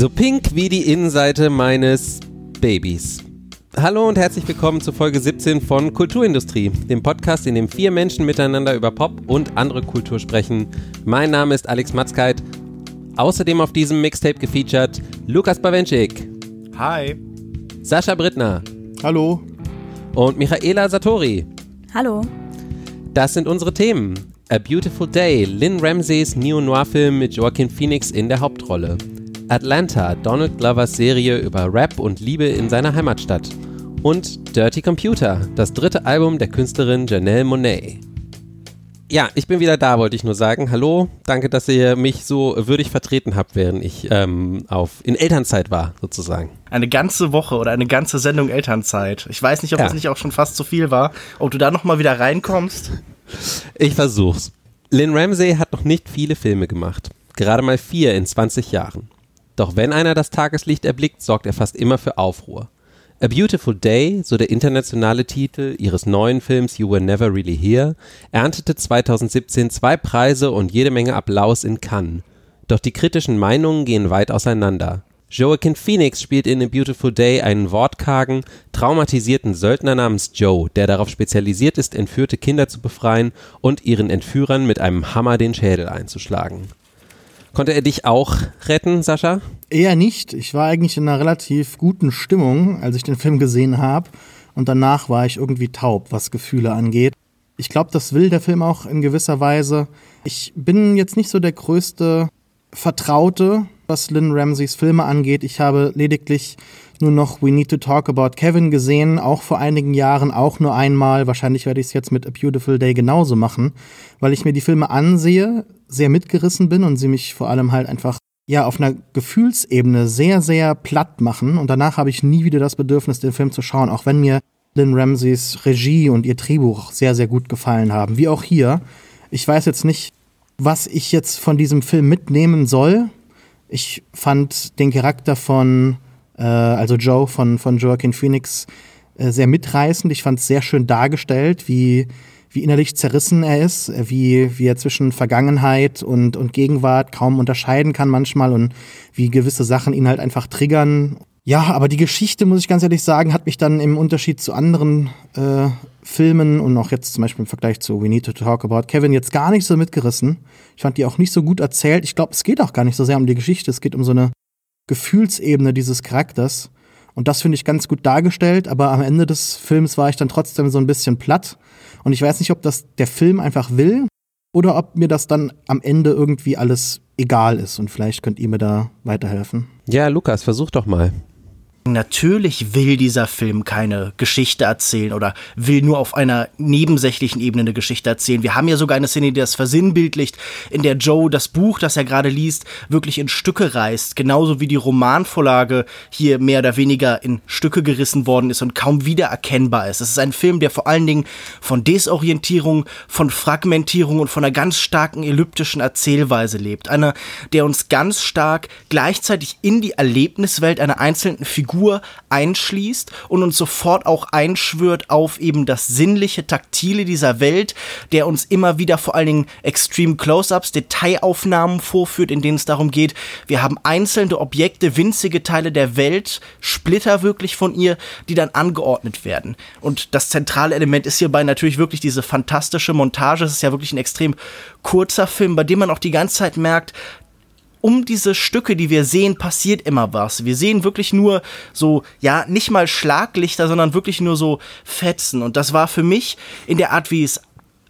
So pink wie die Innenseite meines Babys. Hallo und herzlich willkommen zu Folge 17 von Kulturindustrie, dem Podcast, in dem vier Menschen miteinander über Pop und andere Kultur sprechen. Mein Name ist Alex Matzkeit. Außerdem auf diesem Mixtape gefeatured Lukas Bawenschik. Hi. Sascha Brittner. Hallo. Und Michaela Satori. Hallo. Das sind unsere Themen. A Beautiful Day, Lynn Ramseys Neo-Noir-Film mit Joaquin Phoenix in der Hauptrolle. Atlanta, Donald Glovers Serie über Rap und Liebe in seiner Heimatstadt. Und Dirty Computer, das dritte Album der Künstlerin Janelle Monet. Ja, ich bin wieder da, wollte ich nur sagen. Hallo, danke, dass ihr mich so würdig vertreten habt, während ich ähm, auf, in Elternzeit war, sozusagen. Eine ganze Woche oder eine ganze Sendung Elternzeit. Ich weiß nicht, ob ja. das nicht auch schon fast zu viel war. Ob du da nochmal wieder reinkommst. Ich versuch's. Lynn Ramsey hat noch nicht viele Filme gemacht. Gerade mal vier in 20 Jahren. Doch wenn einer das Tageslicht erblickt, sorgt er fast immer für Aufruhr. A Beautiful Day, so der internationale Titel ihres neuen Films You Were Never Really Here, erntete 2017 zwei Preise und jede Menge Applaus in Cannes. Doch die kritischen Meinungen gehen weit auseinander. Joaquin Phoenix spielt in A Beautiful Day einen wortkargen, traumatisierten Söldner namens Joe, der darauf spezialisiert ist, entführte Kinder zu befreien und ihren Entführern mit einem Hammer den Schädel einzuschlagen. Konnte er dich auch retten, Sascha? Eher nicht. Ich war eigentlich in einer relativ guten Stimmung, als ich den Film gesehen habe. Und danach war ich irgendwie taub, was Gefühle angeht. Ich glaube, das will der Film auch in gewisser Weise. Ich bin jetzt nicht so der größte Vertraute, was Lynn Ramseys Filme angeht. Ich habe lediglich nur noch We Need to Talk About Kevin gesehen, auch vor einigen Jahren, auch nur einmal. Wahrscheinlich werde ich es jetzt mit A Beautiful Day genauso machen, weil ich mir die Filme ansehe, sehr mitgerissen bin und sie mich vor allem halt einfach ja auf einer Gefühlsebene sehr, sehr platt machen. Und danach habe ich nie wieder das Bedürfnis, den Film zu schauen, auch wenn mir Lynn Ramseys Regie und ihr Drehbuch sehr, sehr gut gefallen haben. Wie auch hier. Ich weiß jetzt nicht, was ich jetzt von diesem Film mitnehmen soll. Ich fand den Charakter von äh, also Joe von, von Joaquin Phoenix, äh, sehr mitreißend. Ich fand es sehr schön dargestellt, wie, wie innerlich zerrissen er ist, wie, wie er zwischen Vergangenheit und, und Gegenwart kaum unterscheiden kann manchmal und wie gewisse Sachen ihn halt einfach triggern. Ja, aber die Geschichte, muss ich ganz ehrlich sagen, hat mich dann im Unterschied zu anderen äh, Filmen und auch jetzt zum Beispiel im Vergleich zu We Need to Talk About Kevin jetzt gar nicht so mitgerissen. Ich fand die auch nicht so gut erzählt. Ich glaube, es geht auch gar nicht so sehr um die Geschichte. Es geht um so eine Gefühlsebene dieses Charakters. Und das finde ich ganz gut dargestellt, aber am Ende des Films war ich dann trotzdem so ein bisschen platt. Und ich weiß nicht, ob das der Film einfach will oder ob mir das dann am Ende irgendwie alles egal ist. Und vielleicht könnt ihr mir da weiterhelfen. Ja, Lukas, versuch doch mal. Natürlich will dieser Film keine Geschichte erzählen oder will nur auf einer nebensächlichen Ebene eine Geschichte erzählen. Wir haben ja sogar eine Szene, die das versinnbildlicht, in der Joe das Buch, das er gerade liest, wirklich in Stücke reißt. Genauso wie die Romanvorlage hier mehr oder weniger in Stücke gerissen worden ist und kaum wiedererkennbar ist. Es ist ein Film, der vor allen Dingen von Desorientierung, von Fragmentierung und von einer ganz starken elliptischen Erzählweise lebt. Einer, der uns ganz stark gleichzeitig in die Erlebniswelt einer einzelnen Figur Figur einschließt und uns sofort auch einschwört auf eben das sinnliche, taktile dieser Welt, der uns immer wieder vor allen Dingen Extreme Close-ups, Detailaufnahmen vorführt, in denen es darum geht, wir haben einzelne Objekte, winzige Teile der Welt, Splitter wirklich von ihr, die dann angeordnet werden. Und das zentrale Element ist hierbei natürlich wirklich diese fantastische Montage. Es ist ja wirklich ein extrem kurzer Film, bei dem man auch die ganze Zeit merkt, um diese Stücke, die wir sehen, passiert immer was. Wir sehen wirklich nur so, ja, nicht mal Schlaglichter, sondern wirklich nur so Fetzen. Und das war für mich in der Art, wie es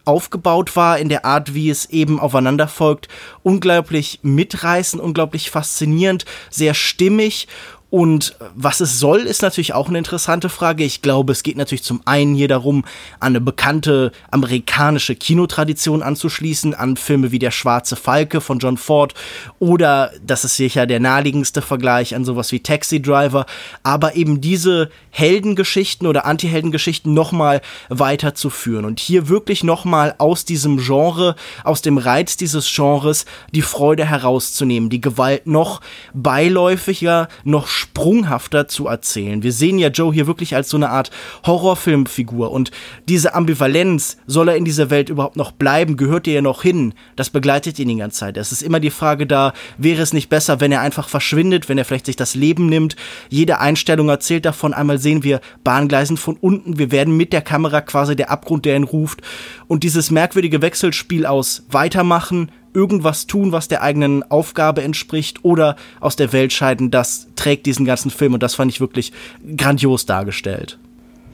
aufgebaut war, in der Art, wie es eben aufeinander folgt, unglaublich mitreißend, unglaublich faszinierend, sehr stimmig und was es soll, ist natürlich auch eine interessante Frage. Ich glaube, es geht natürlich zum einen hier darum, an eine bekannte amerikanische Kinotradition anzuschließen, an Filme wie Der Schwarze Falke von John Ford oder, das ist sicher der naheliegendste Vergleich, an sowas wie Taxi Driver, aber eben diese Heldengeschichten oder Anti-Heldengeschichten nochmal weiterzuführen und hier wirklich nochmal aus diesem Genre, aus dem Reiz dieses Genres die Freude herauszunehmen, die Gewalt noch beiläufiger, noch sprunghafter zu erzählen. Wir sehen ja Joe hier wirklich als so eine Art Horrorfilmfigur und diese Ambivalenz, soll er in dieser Welt überhaupt noch bleiben, gehört er ja noch hin, das begleitet ihn die ganze Zeit. Es ist immer die Frage da, wäre es nicht besser, wenn er einfach verschwindet, wenn er vielleicht sich das Leben nimmt. Jede Einstellung erzählt davon, einmal sehen wir Bahngleisen von unten, wir werden mit der Kamera quasi der Abgrund, der ihn ruft und dieses merkwürdige Wechselspiel aus weitermachen, irgendwas tun, was der eigenen Aufgabe entspricht oder aus der Welt scheiden, das trägt diesen ganzen Film und das fand ich wirklich grandios dargestellt.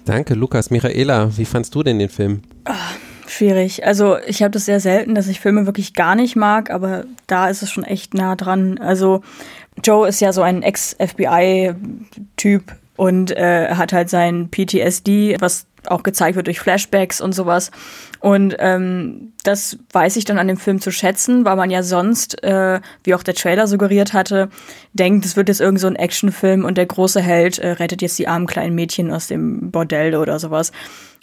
Danke, Lukas. Michaela, wie fandst du denn den Film? Ach, schwierig. Also ich habe das sehr selten, dass ich Filme wirklich gar nicht mag, aber da ist es schon echt nah dran. Also Joe ist ja so ein Ex-FBI-Typ und äh, hat halt sein PTSD, was auch gezeigt wird durch Flashbacks und sowas. Und ähm, das weiß ich dann an dem Film zu schätzen, weil man ja sonst, äh, wie auch der Trailer suggeriert hatte, denkt, es wird jetzt irgend so ein Actionfilm und der große Held äh, rettet jetzt die armen kleinen Mädchen aus dem Bordell oder sowas.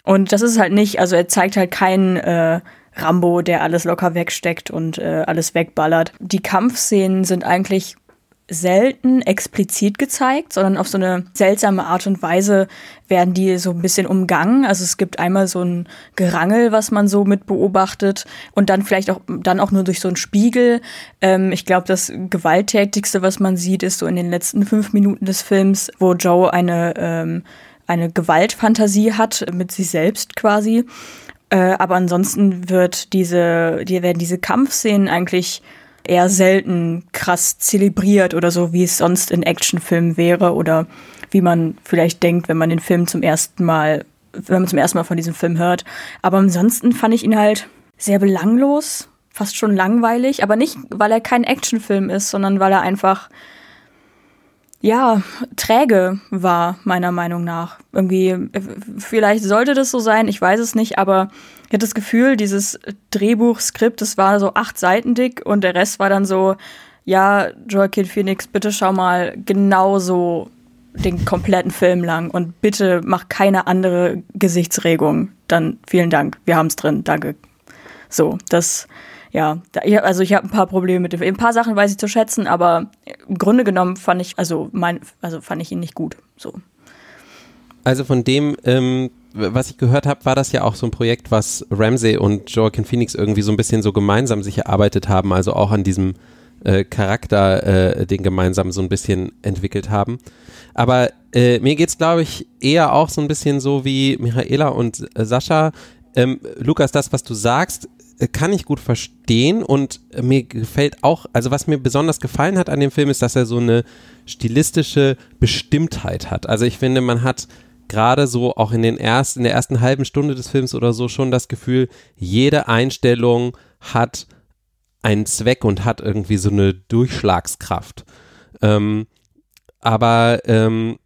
Und das ist halt nicht, also er zeigt halt keinen äh, Rambo, der alles locker wegsteckt und äh, alles wegballert. Die Kampfszenen sind eigentlich selten explizit gezeigt, sondern auf so eine seltsame Art und Weise werden die so ein bisschen umgangen. Also es gibt einmal so ein Gerangel, was man so mit beobachtet und dann vielleicht auch dann auch nur durch so einen Spiegel. Ähm, ich glaube, das gewalttätigste, was man sieht, ist so in den letzten fünf Minuten des Films, wo Joe eine ähm, eine Gewaltfantasie hat mit sich selbst quasi. Äh, aber ansonsten wird diese, die werden diese Kampfszenen eigentlich eher selten krass zelebriert oder so, wie es sonst in Actionfilmen wäre oder wie man vielleicht denkt, wenn man den Film zum ersten Mal, wenn man zum ersten Mal von diesem Film hört. Aber ansonsten fand ich ihn halt sehr belanglos, fast schon langweilig, aber nicht, weil er kein Actionfilm ist, sondern weil er einfach ja, träge war, meiner Meinung nach. Irgendwie, vielleicht sollte das so sein, ich weiß es nicht, aber ich hatte das Gefühl, dieses Drehbuchskript, das war so acht Seiten dick und der Rest war dann so, ja, Joaquin Phoenix, bitte schau mal genauso den kompletten Film lang und bitte mach keine andere Gesichtsregung. Dann vielen Dank, wir haben's drin, danke. So, das ja, also ich habe ein paar Probleme mit dem. Ein paar Sachen weiß ich zu schätzen, aber im Grunde genommen fand ich, also mein, also fand ich ihn nicht gut. So. Also von dem, ähm, was ich gehört habe, war das ja auch so ein Projekt, was Ramsey und Joaquin Phoenix irgendwie so ein bisschen so gemeinsam sich erarbeitet haben, also auch an diesem äh, Charakter, äh, den gemeinsam so ein bisschen entwickelt haben. Aber äh, mir geht's, glaube ich, eher auch so ein bisschen so wie Michaela und äh, Sascha. Ähm, Lukas, das, was du sagst, äh, kann ich gut verstehen und mir gefällt auch, also was mir besonders gefallen hat an dem Film ist, dass er so eine stilistische Bestimmtheit hat. Also ich finde, man hat gerade so auch in den ersten, in der ersten halben Stunde des Films oder so schon das Gefühl, jede Einstellung hat einen Zweck und hat irgendwie so eine Durchschlagskraft. Ähm, aber ähm,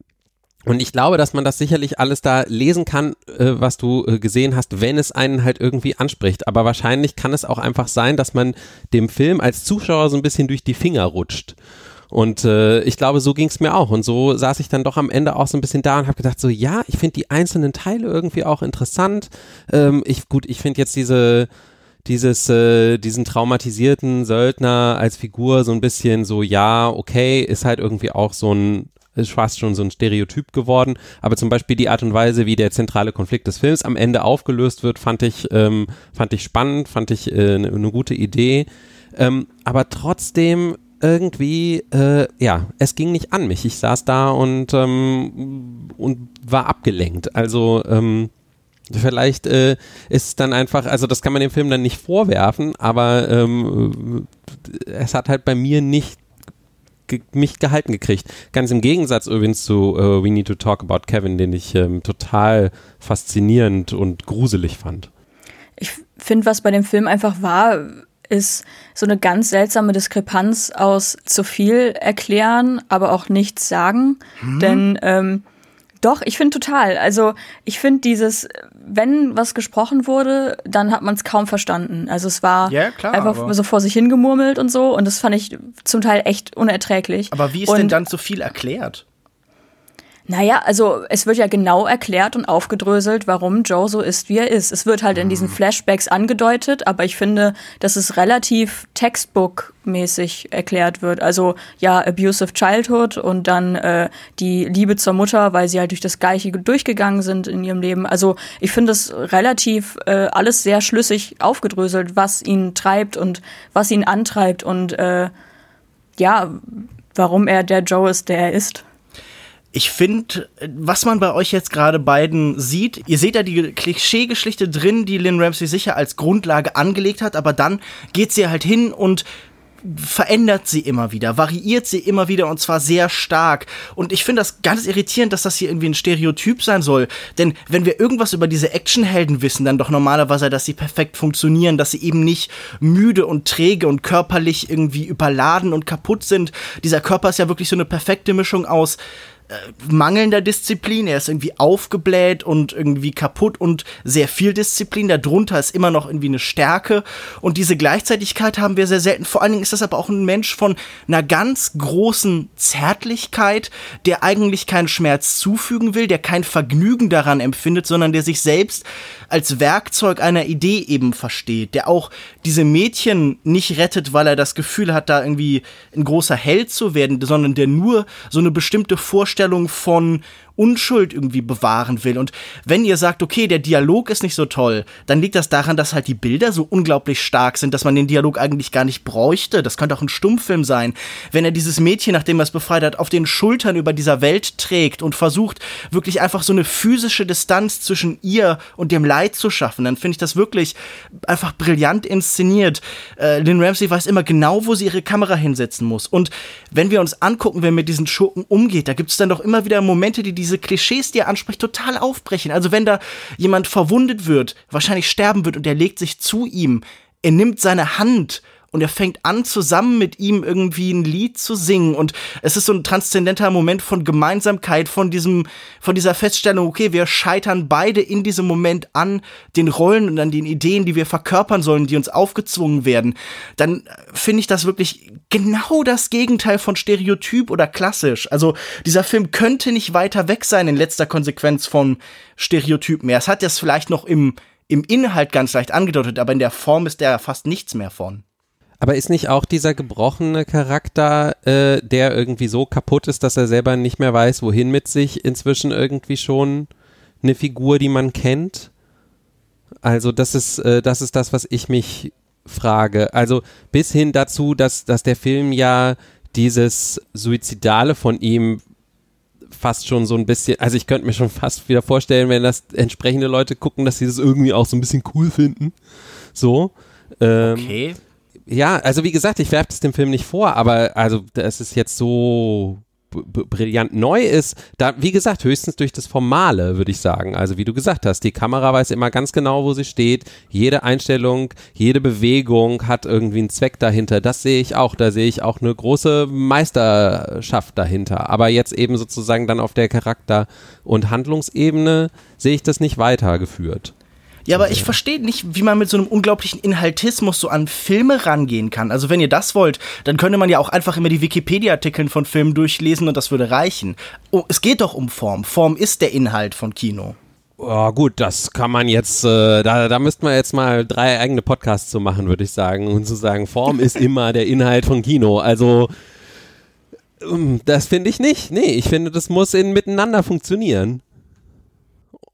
und ich glaube, dass man das sicherlich alles da lesen kann, äh, was du äh, gesehen hast, wenn es einen halt irgendwie anspricht. Aber wahrscheinlich kann es auch einfach sein, dass man dem Film als Zuschauer so ein bisschen durch die Finger rutscht. Und äh, ich glaube, so ging es mir auch. Und so saß ich dann doch am Ende auch so ein bisschen da und habe gedacht, so ja, ich finde die einzelnen Teile irgendwie auch interessant. Ähm, ich, gut, ich finde jetzt diese dieses, äh, diesen traumatisierten Söldner als Figur so ein bisschen so, ja, okay, ist halt irgendwie auch so ein ist fast schon so ein Stereotyp geworden. Aber zum Beispiel die Art und Weise, wie der zentrale Konflikt des Films am Ende aufgelöst wird, fand ich, ähm, fand ich spannend, fand ich äh, eine ne gute Idee. Ähm, aber trotzdem irgendwie, äh, ja, es ging nicht an mich. Ich saß da und, ähm, und war abgelenkt. Also, ähm, Vielleicht äh, ist es dann einfach, also das kann man dem Film dann nicht vorwerfen, aber ähm, es hat halt bei mir nicht mich gehalten gekriegt. Ganz im Gegensatz übrigens zu uh, We Need to Talk About Kevin, den ich ähm, total faszinierend und gruselig fand. Ich finde, was bei dem Film einfach war, ist so eine ganz seltsame Diskrepanz aus zu viel erklären, aber auch nichts sagen. Hm. Denn ähm, doch, ich finde total. Also ich finde dieses, wenn was gesprochen wurde, dann hat man es kaum verstanden. Also es war ja, klar, einfach so vor sich hingemurmelt und so und das fand ich zum Teil echt unerträglich. Aber wie ist und, denn dann so viel erklärt? Naja, also es wird ja genau erklärt und aufgedröselt, warum Joe so ist, wie er ist. Es wird halt in diesen Flashbacks angedeutet, aber ich finde, dass es relativ Textbook-mäßig erklärt wird. Also ja, abusive childhood und dann äh, die Liebe zur Mutter, weil sie halt durch das Gleiche durchgegangen sind in ihrem Leben. Also ich finde es relativ äh, alles sehr schlüssig aufgedröselt, was ihn treibt und was ihn antreibt und äh, ja, warum er der Joe ist, der er ist ich finde, was man bei euch jetzt gerade beiden sieht, ihr seht ja die Klischeegeschichte drin, die Lynn Ramsey sicher als Grundlage angelegt hat, aber dann geht sie halt hin und verändert sie immer wieder, variiert sie immer wieder und zwar sehr stark. Und ich finde das ganz irritierend, dass das hier irgendwie ein Stereotyp sein soll. Denn wenn wir irgendwas über diese Actionhelden wissen, dann doch normalerweise, dass sie perfekt funktionieren, dass sie eben nicht müde und träge und körperlich irgendwie überladen und kaputt sind. Dieser Körper ist ja wirklich so eine perfekte Mischung aus mangelnder Disziplin, er ist irgendwie aufgebläht und irgendwie kaputt und sehr viel Disziplin. Darunter ist immer noch irgendwie eine Stärke und diese Gleichzeitigkeit haben wir sehr selten. Vor allen Dingen ist das aber auch ein Mensch von einer ganz großen Zärtlichkeit, der eigentlich keinen Schmerz zufügen will, der kein Vergnügen daran empfindet, sondern der sich selbst als Werkzeug einer Idee eben versteht, der auch diese Mädchen nicht rettet, weil er das Gefühl hat, da irgendwie ein großer Held zu werden, sondern der nur so eine bestimmte Vorstellung von Unschuld irgendwie bewahren will. Und wenn ihr sagt, okay, der Dialog ist nicht so toll, dann liegt das daran, dass halt die Bilder so unglaublich stark sind, dass man den Dialog eigentlich gar nicht bräuchte. Das könnte auch ein Stummfilm sein. Wenn er dieses Mädchen, nachdem er es befreit hat, auf den Schultern über dieser Welt trägt und versucht, wirklich einfach so eine physische Distanz zwischen ihr und dem Leid zu schaffen, dann finde ich das wirklich einfach brillant inszeniert. Äh, Lynn Ramsey weiß immer genau, wo sie ihre Kamera hinsetzen muss. Und wenn wir uns angucken, wer mit diesen Schurken umgeht, da gibt es dann doch immer wieder Momente, die diese Klischees, die er anspricht, total aufbrechen. Also wenn da jemand verwundet wird, wahrscheinlich sterben wird und er legt sich zu ihm, er nimmt seine Hand und er fängt an, zusammen mit ihm irgendwie ein Lied zu singen. Und es ist so ein transzendenter Moment von Gemeinsamkeit, von diesem, von dieser Feststellung, okay, wir scheitern beide in diesem Moment an den Rollen und an den Ideen, die wir verkörpern sollen, die uns aufgezwungen werden. Dann finde ich das wirklich genau das Gegenteil von Stereotyp oder klassisch. Also dieser Film könnte nicht weiter weg sein in letzter Konsequenz von Stereotypen mehr. Es hat das vielleicht noch im, im Inhalt ganz leicht angedeutet, aber in der Form ist der fast nichts mehr von. Aber ist nicht auch dieser gebrochene Charakter, äh, der irgendwie so kaputt ist, dass er selber nicht mehr weiß, wohin mit sich, inzwischen irgendwie schon eine Figur, die man kennt? Also das ist, äh, das ist das, was ich mich frage. Also bis hin dazu, dass, dass der Film ja dieses Suizidale von ihm fast schon so ein bisschen, also ich könnte mir schon fast wieder vorstellen, wenn das entsprechende Leute gucken, dass sie das irgendwie auch so ein bisschen cool finden. So. Ähm, okay ja, also wie gesagt, ich werfe es dem Film nicht vor, aber also, dass es jetzt so brillant neu ist, da, wie gesagt, höchstens durch das Formale, würde ich sagen. Also wie du gesagt hast, die Kamera weiß immer ganz genau, wo sie steht. Jede Einstellung, jede Bewegung hat irgendwie einen Zweck dahinter. Das sehe ich auch. Da sehe ich auch eine große Meisterschaft dahinter. Aber jetzt eben sozusagen dann auf der Charakter- und Handlungsebene sehe ich das nicht weitergeführt. Ja, aber ich verstehe nicht, wie man mit so einem unglaublichen Inhaltismus so an Filme rangehen kann. Also wenn ihr das wollt, dann könnte man ja auch einfach immer die Wikipedia-Artikeln von Filmen durchlesen und das würde reichen. Oh, es geht doch um Form. Form ist der Inhalt von Kino. Oh, gut, das kann man jetzt, äh, da, da müsste man jetzt mal drei eigene Podcasts zu machen, würde ich sagen. Und zu sagen, Form ist immer der Inhalt von Kino. Also, ähm, das finde ich nicht. Nee, ich finde, das muss in miteinander funktionieren.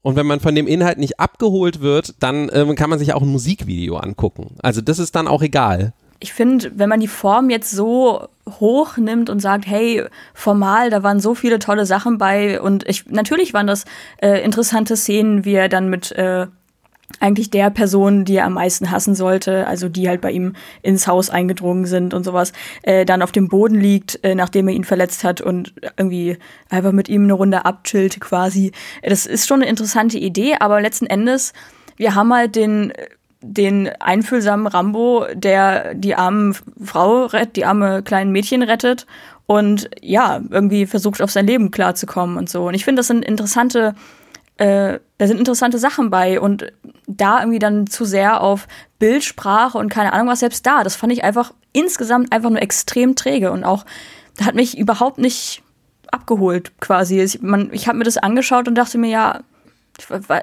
Und wenn man von dem Inhalt nicht abgeholt wird, dann ähm, kann man sich auch ein Musikvideo angucken. Also das ist dann auch egal. Ich finde, wenn man die Form jetzt so hoch nimmt und sagt, hey, formal, da waren so viele tolle Sachen bei und ich natürlich waren das äh, interessante Szenen, wie er dann mit äh, eigentlich der Person, die er am meisten hassen sollte, also die halt bei ihm ins Haus eingedrungen sind und sowas, äh, dann auf dem Boden liegt, äh, nachdem er ihn verletzt hat und irgendwie einfach mit ihm eine Runde abchillt quasi. Das ist schon eine interessante Idee, aber letzten Endes, wir haben halt den den einfühlsamen Rambo, der die arme Frau rettet, die arme kleinen Mädchen rettet und ja, irgendwie versucht auf sein Leben klarzukommen und so. Und ich finde, das sind interessante äh, da sind interessante Sachen bei und da irgendwie dann zu sehr auf Bildsprache und keine Ahnung was selbst da, das fand ich einfach insgesamt einfach nur extrem träge und auch hat mich überhaupt nicht abgeholt quasi. Ich, man, ich habe mir das angeschaut und dachte mir, ja,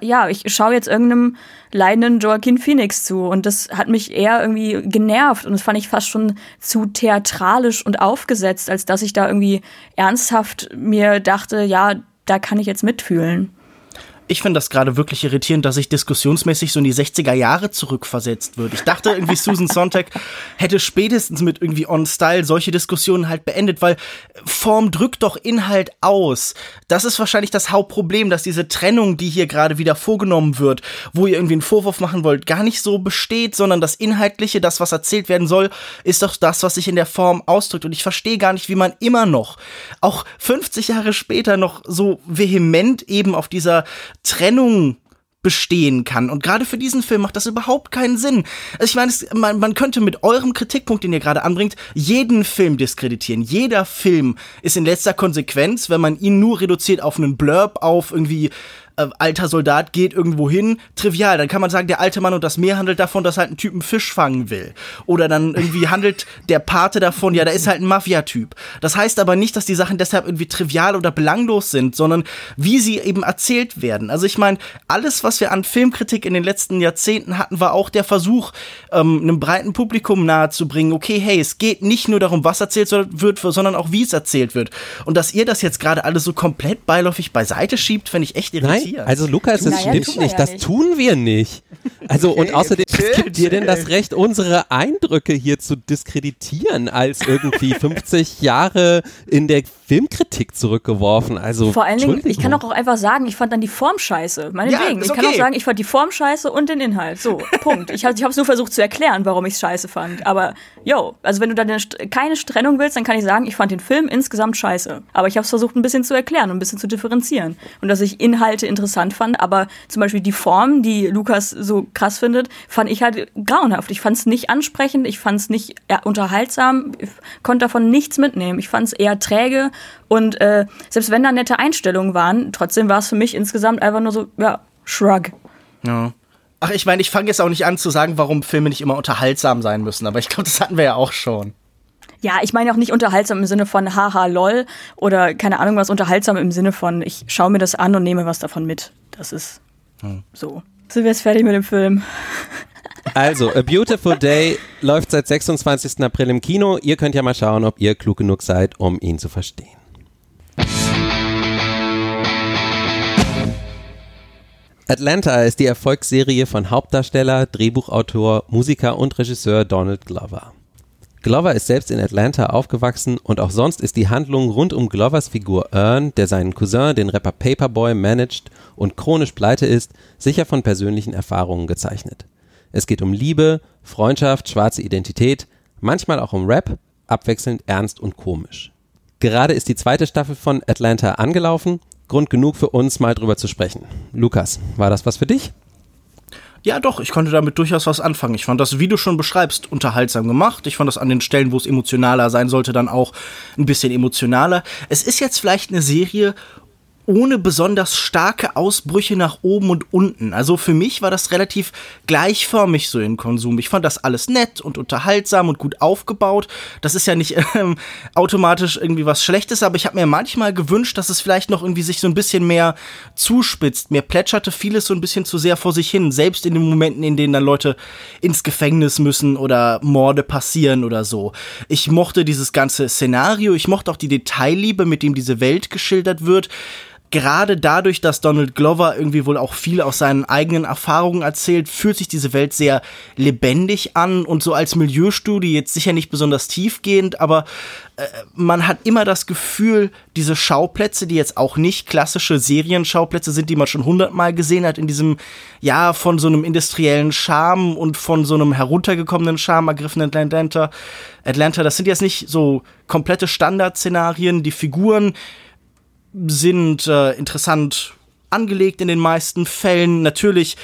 ja, ich schaue jetzt irgendeinem leidenden Joaquin Phoenix zu und das hat mich eher irgendwie genervt und das fand ich fast schon zu theatralisch und aufgesetzt, als dass ich da irgendwie ernsthaft mir dachte, ja, da kann ich jetzt mitfühlen ich finde das gerade wirklich irritierend, dass ich diskussionsmäßig so in die 60er Jahre zurückversetzt wird. Ich dachte irgendwie, Susan Sontag hätte spätestens mit irgendwie On Style solche Diskussionen halt beendet, weil Form drückt doch Inhalt aus. Das ist wahrscheinlich das Hauptproblem, dass diese Trennung, die hier gerade wieder vorgenommen wird, wo ihr irgendwie einen Vorwurf machen wollt, gar nicht so besteht, sondern das Inhaltliche, das, was erzählt werden soll, ist doch das, was sich in der Form ausdrückt. Und ich verstehe gar nicht, wie man immer noch, auch 50 Jahre später, noch so vehement eben auf dieser Trennung bestehen kann. Und gerade für diesen Film macht das überhaupt keinen Sinn. Also ich meine, man, man könnte mit eurem Kritikpunkt, den ihr gerade anbringt, jeden Film diskreditieren. Jeder Film ist in letzter Konsequenz, wenn man ihn nur reduziert auf einen Blurb, auf irgendwie äh, alter Soldat geht irgendwo hin, trivial. Dann kann man sagen, der alte Mann und das Meer handelt davon, dass halt ein Typ einen Fisch fangen will. Oder dann irgendwie handelt der Pate davon, ja, da ist halt ein Mafia-Typ. Das heißt aber nicht, dass die Sachen deshalb irgendwie trivial oder belanglos sind, sondern wie sie eben erzählt werden. Also ich meine, alles, was wir an Filmkritik in den letzten Jahrzehnten hatten, war auch der Versuch, ähm, einem breiten Publikum nahezubringen, okay, hey, es geht nicht nur darum, was erzählt wird, sondern auch wie es erzählt wird. Und dass ihr das jetzt gerade alles so komplett beiläufig beiseite schiebt, finde ich echt irritierend. Nein, also Lukas, das naja, stimmt nicht. Ja das nicht. tun wir nicht. Also okay, und außerdem es gibt dir denn das Recht, unsere Eindrücke hier zu diskreditieren, als irgendwie 50 Jahre in der Filmkritik zurückgeworfen. Also vor allen Dingen, ich kann auch einfach sagen, ich fand dann die Form scheiße. Meinetwegen. Ja, ich kann auch sagen, ich fand die Form scheiße und den Inhalt. So, Punkt. Ich habe es nur versucht zu erklären, warum ich es scheiße fand. Aber yo, also wenn du dann keine Trennung willst, dann kann ich sagen, ich fand den Film insgesamt scheiße. Aber ich habe es versucht, ein bisschen zu erklären und ein bisschen zu differenzieren und dass ich Inhalte interessant fand. Aber zum Beispiel die Form, die Lukas so krass findet, fand ich halt grauenhaft. Ich fand es nicht ansprechend, ich fand es nicht ja, unterhaltsam, ich konnte davon nichts mitnehmen. Ich fand es eher träge und äh, selbst wenn da nette Einstellungen waren, trotzdem war es für mich insgesamt einfach nur so, ja, Shrug. Ja. Ach, ich meine, ich fange jetzt auch nicht an zu sagen, warum Filme nicht immer unterhaltsam sein müssen, aber ich glaube, das hatten wir ja auch schon. Ja, ich meine auch nicht unterhaltsam im Sinne von haha lol oder keine Ahnung was unterhaltsam im Sinne von ich schaue mir das an und nehme was davon mit. Das ist hm. so. Sind wir jetzt fertig mit dem Film? Also, A Beautiful Day läuft seit 26. April im Kino. Ihr könnt ja mal schauen, ob ihr klug genug seid, um ihn zu verstehen. Atlanta ist die Erfolgsserie von Hauptdarsteller, Drehbuchautor, Musiker und Regisseur Donald Glover. Glover ist selbst in Atlanta aufgewachsen und auch sonst ist die Handlung rund um Glovers Figur Earn, der seinen Cousin, den Rapper Paperboy, managt und chronisch pleite ist, sicher von persönlichen Erfahrungen gezeichnet. Es geht um Liebe, Freundschaft, schwarze Identität, manchmal auch um Rap, abwechselnd ernst und komisch. Gerade ist die zweite Staffel von Atlanta angelaufen. Grund genug für uns, mal drüber zu sprechen. Lukas, war das was für dich? Ja, doch, ich konnte damit durchaus was anfangen. Ich fand das, wie du schon beschreibst, unterhaltsam gemacht. Ich fand das an den Stellen, wo es emotionaler sein sollte, dann auch ein bisschen emotionaler. Es ist jetzt vielleicht eine Serie, ohne besonders starke Ausbrüche nach oben und unten. Also für mich war das relativ gleichförmig so in Konsum. Ich fand das alles nett und unterhaltsam und gut aufgebaut. Das ist ja nicht ähm, automatisch irgendwie was Schlechtes, aber ich habe mir manchmal gewünscht, dass es vielleicht noch irgendwie sich so ein bisschen mehr zuspitzt. Mir plätscherte vieles so ein bisschen zu sehr vor sich hin, selbst in den Momenten, in denen dann Leute ins Gefängnis müssen oder Morde passieren oder so. Ich mochte dieses ganze Szenario, ich mochte auch die Detailliebe, mit dem diese Welt geschildert wird gerade dadurch, dass Donald Glover irgendwie wohl auch viel aus seinen eigenen Erfahrungen erzählt, fühlt sich diese Welt sehr lebendig an und so als Milieustudie jetzt sicher nicht besonders tiefgehend, aber äh, man hat immer das Gefühl, diese Schauplätze, die jetzt auch nicht klassische Serienschauplätze sind, die man schon hundertmal gesehen hat, in diesem, ja, von so einem industriellen Charme und von so einem heruntergekommenen Charme ergriffenen Atlanta, Atlanta, das sind jetzt nicht so komplette Standardszenarien, die Figuren, sind äh, interessant angelegt in den meisten Fällen. Natürlich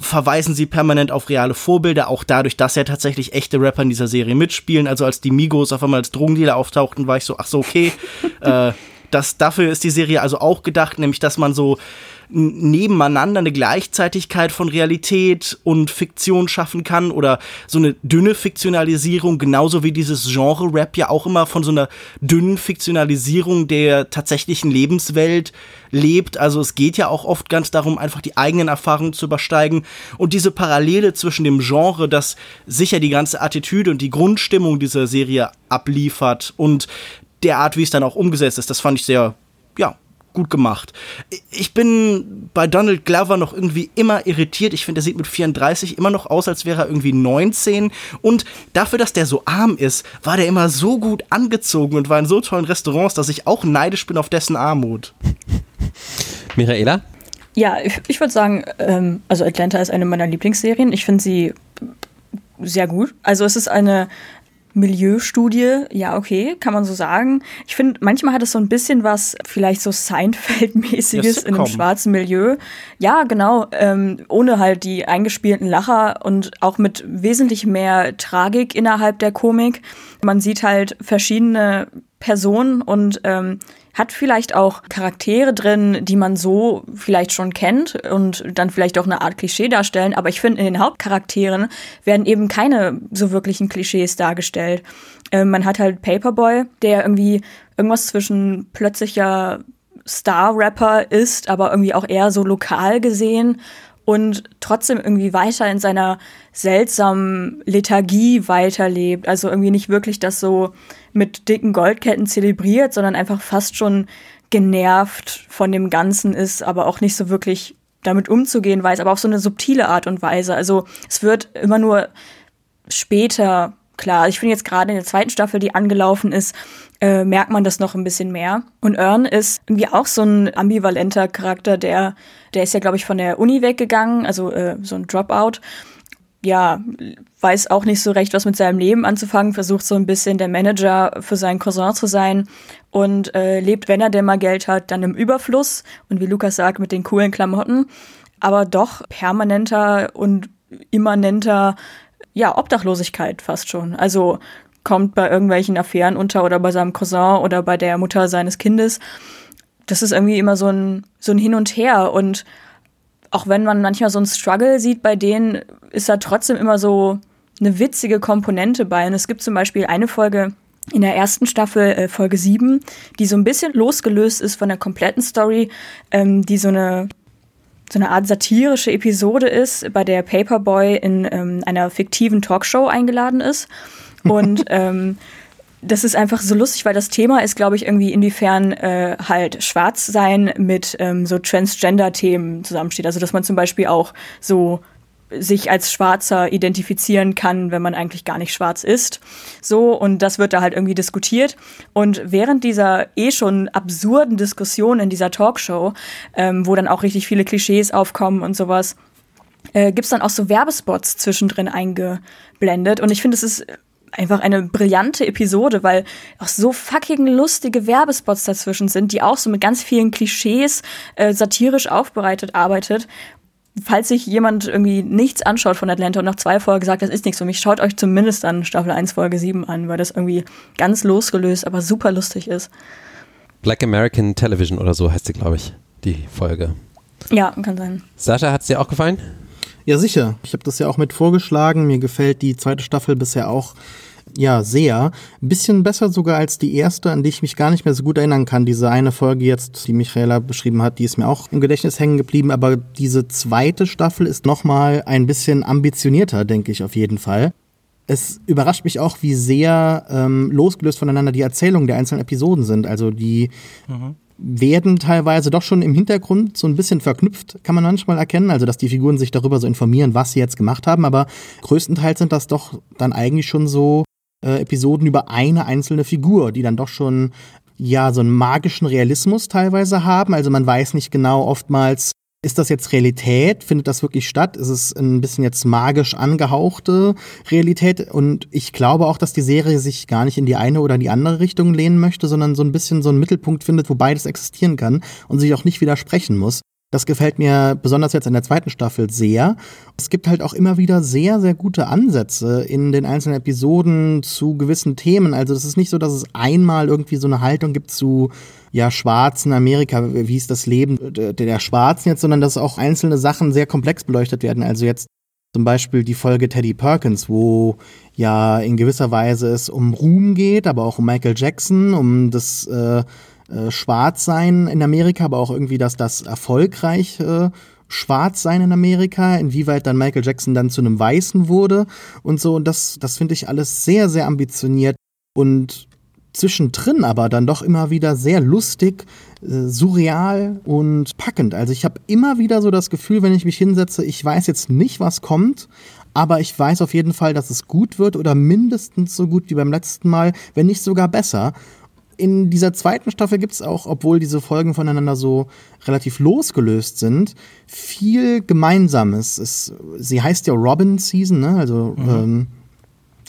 verweisen sie permanent auf reale Vorbilder, auch dadurch, dass ja tatsächlich echte Rapper in dieser Serie mitspielen. Also als die Migos auf einmal als Drogendealer auftauchten, war ich so, ach so, okay. äh, Das, dafür ist die Serie also auch gedacht, nämlich dass man so nebeneinander eine Gleichzeitigkeit von Realität und Fiktion schaffen kann oder so eine dünne Fiktionalisierung, genauso wie dieses Genre-Rap ja auch immer von so einer dünnen Fiktionalisierung der tatsächlichen Lebenswelt lebt. Also es geht ja auch oft ganz darum, einfach die eigenen Erfahrungen zu übersteigen. Und diese Parallele zwischen dem Genre, das sicher die ganze Attitüde und die Grundstimmung dieser Serie abliefert und der Art, wie es dann auch umgesetzt ist, das fand ich sehr, ja, gut gemacht. Ich bin bei Donald Glover noch irgendwie immer irritiert. Ich finde, er sieht mit 34 immer noch aus, als wäre er irgendwie 19. Und dafür, dass der so arm ist, war der immer so gut angezogen und war in so tollen Restaurants, dass ich auch neidisch bin auf dessen Armut. Michaela? Ja, ich, ich würde sagen, ähm, also Atlanta ist eine meiner Lieblingsserien. Ich finde sie sehr gut. Also es ist eine Milieustudie, ja, okay, kann man so sagen. Ich finde, manchmal hat es so ein bisschen was, vielleicht so Seinfeld-mäßiges in einem schwarzen Milieu. Ja, genau, ähm, ohne halt die eingespielten Lacher und auch mit wesentlich mehr Tragik innerhalb der Komik. Man sieht halt verschiedene Personen und ähm, hat vielleicht auch Charaktere drin, die man so vielleicht schon kennt und dann vielleicht auch eine Art Klischee darstellen. Aber ich finde, in den Hauptcharakteren werden eben keine so wirklichen Klischees dargestellt. Äh, man hat halt Paperboy, der irgendwie irgendwas zwischen plötzlicher Star-Rapper ist, aber irgendwie auch eher so lokal gesehen und trotzdem irgendwie weiter in seiner seltsamen Lethargie weiterlebt. Also irgendwie nicht wirklich das so mit dicken Goldketten zelebriert, sondern einfach fast schon genervt von dem Ganzen ist, aber auch nicht so wirklich damit umzugehen weiß, aber auf so eine subtile Art und Weise. Also es wird immer nur später klar. Ich finde jetzt gerade in der zweiten Staffel, die angelaufen ist, äh, merkt man das noch ein bisschen mehr. Und Earn ist irgendwie auch so ein ambivalenter Charakter, der, der ist ja, glaube ich, von der Uni weggegangen, also äh, so ein Dropout ja, weiß auch nicht so recht, was mit seinem Leben anzufangen, versucht so ein bisschen der Manager für seinen Cousin zu sein und äh, lebt, wenn er denn mal Geld hat, dann im Überfluss und wie Lukas sagt, mit den coolen Klamotten, aber doch permanenter und immanenter, ja, Obdachlosigkeit fast schon. Also kommt bei irgendwelchen Affären unter oder bei seinem Cousin oder bei der Mutter seines Kindes. Das ist irgendwie immer so ein, so ein Hin und Her und auch wenn man manchmal so einen Struggle sieht bei denen, ist da trotzdem immer so eine witzige Komponente bei. Und es gibt zum Beispiel eine Folge in der ersten Staffel, äh, Folge 7, die so ein bisschen losgelöst ist von der kompletten Story, ähm, die so eine so eine Art satirische Episode ist, bei der Paperboy in ähm, einer fiktiven Talkshow eingeladen ist. Und ähm, das ist einfach so lustig, weil das Thema ist, glaube ich, irgendwie inwiefern äh, halt Schwarzsein mit ähm, so Transgender-Themen zusammensteht. Also dass man zum Beispiel auch so sich als Schwarzer identifizieren kann, wenn man eigentlich gar nicht schwarz ist. So, und das wird da halt irgendwie diskutiert. Und während dieser eh schon absurden Diskussion in dieser Talkshow, ähm, wo dann auch richtig viele Klischees aufkommen und sowas, äh, gibt's dann auch so Werbespots zwischendrin eingeblendet. Und ich finde, es ist einfach eine brillante Episode, weil auch so fucking lustige Werbespots dazwischen sind, die auch so mit ganz vielen Klischees äh, satirisch aufbereitet arbeitet. Falls sich jemand irgendwie nichts anschaut von Atlanta und nach zwei Folgen sagt, das ist nichts für mich, schaut euch zumindest dann Staffel 1, Folge 7 an, weil das irgendwie ganz losgelöst, aber super lustig ist. Black American Television oder so heißt sie, glaube ich, die Folge. Ja, kann sein. Sascha, hat es dir auch gefallen? Ja, sicher. Ich habe das ja auch mit vorgeschlagen. Mir gefällt die zweite Staffel bisher auch ja, sehr. Ein bisschen besser sogar als die erste, an die ich mich gar nicht mehr so gut erinnern kann. Diese eine Folge jetzt, die Michaela beschrieben hat, die ist mir auch im Gedächtnis hängen geblieben. Aber diese zweite Staffel ist nochmal ein bisschen ambitionierter, denke ich auf jeden Fall. Es überrascht mich auch, wie sehr ähm, losgelöst voneinander die Erzählungen der einzelnen Episoden sind. Also die mhm werden teilweise doch schon im Hintergrund so ein bisschen verknüpft, kann man manchmal erkennen. Also, dass die Figuren sich darüber so informieren, was sie jetzt gemacht haben. Aber größtenteils sind das doch dann eigentlich schon so äh, Episoden über eine einzelne Figur, die dann doch schon ja so einen magischen Realismus teilweise haben. Also man weiß nicht genau oftmals, ist das jetzt Realität? Findet das wirklich statt? Ist es ein bisschen jetzt magisch angehauchte Realität? Und ich glaube auch, dass die Serie sich gar nicht in die eine oder die andere Richtung lehnen möchte, sondern so ein bisschen so einen Mittelpunkt findet, wo beides existieren kann und sich auch nicht widersprechen muss. Das gefällt mir besonders jetzt in der zweiten Staffel sehr. Es gibt halt auch immer wieder sehr, sehr gute Ansätze in den einzelnen Episoden zu gewissen Themen. Also es ist nicht so, dass es einmal irgendwie so eine Haltung gibt zu ja, Schwarzen Amerika, wie ist das Leben der, Schwarzen jetzt, sondern dass auch einzelne Sachen sehr komplex beleuchtet werden. Also jetzt zum Beispiel die Folge Teddy Perkins, wo ja in gewisser Weise es um Ruhm geht, aber auch um Michael Jackson, um das äh, äh, Schwarzsein in Amerika, aber auch irgendwie das, das erfolgreich äh, Schwarzsein in Amerika, inwieweit dann Michael Jackson dann zu einem Weißen wurde und so. Und das, das finde ich alles sehr, sehr ambitioniert und zwischendrin aber dann doch immer wieder sehr lustig, äh, surreal und packend. Also ich habe immer wieder so das Gefühl, wenn ich mich hinsetze, ich weiß jetzt nicht, was kommt, aber ich weiß auf jeden Fall, dass es gut wird oder mindestens so gut wie beim letzten Mal, wenn nicht sogar besser in dieser zweiten Staffel gibt es auch, obwohl diese Folgen voneinander so relativ losgelöst sind, viel Gemeinsames. Es, sie heißt ja Robin Season, ne? Also mhm. ähm,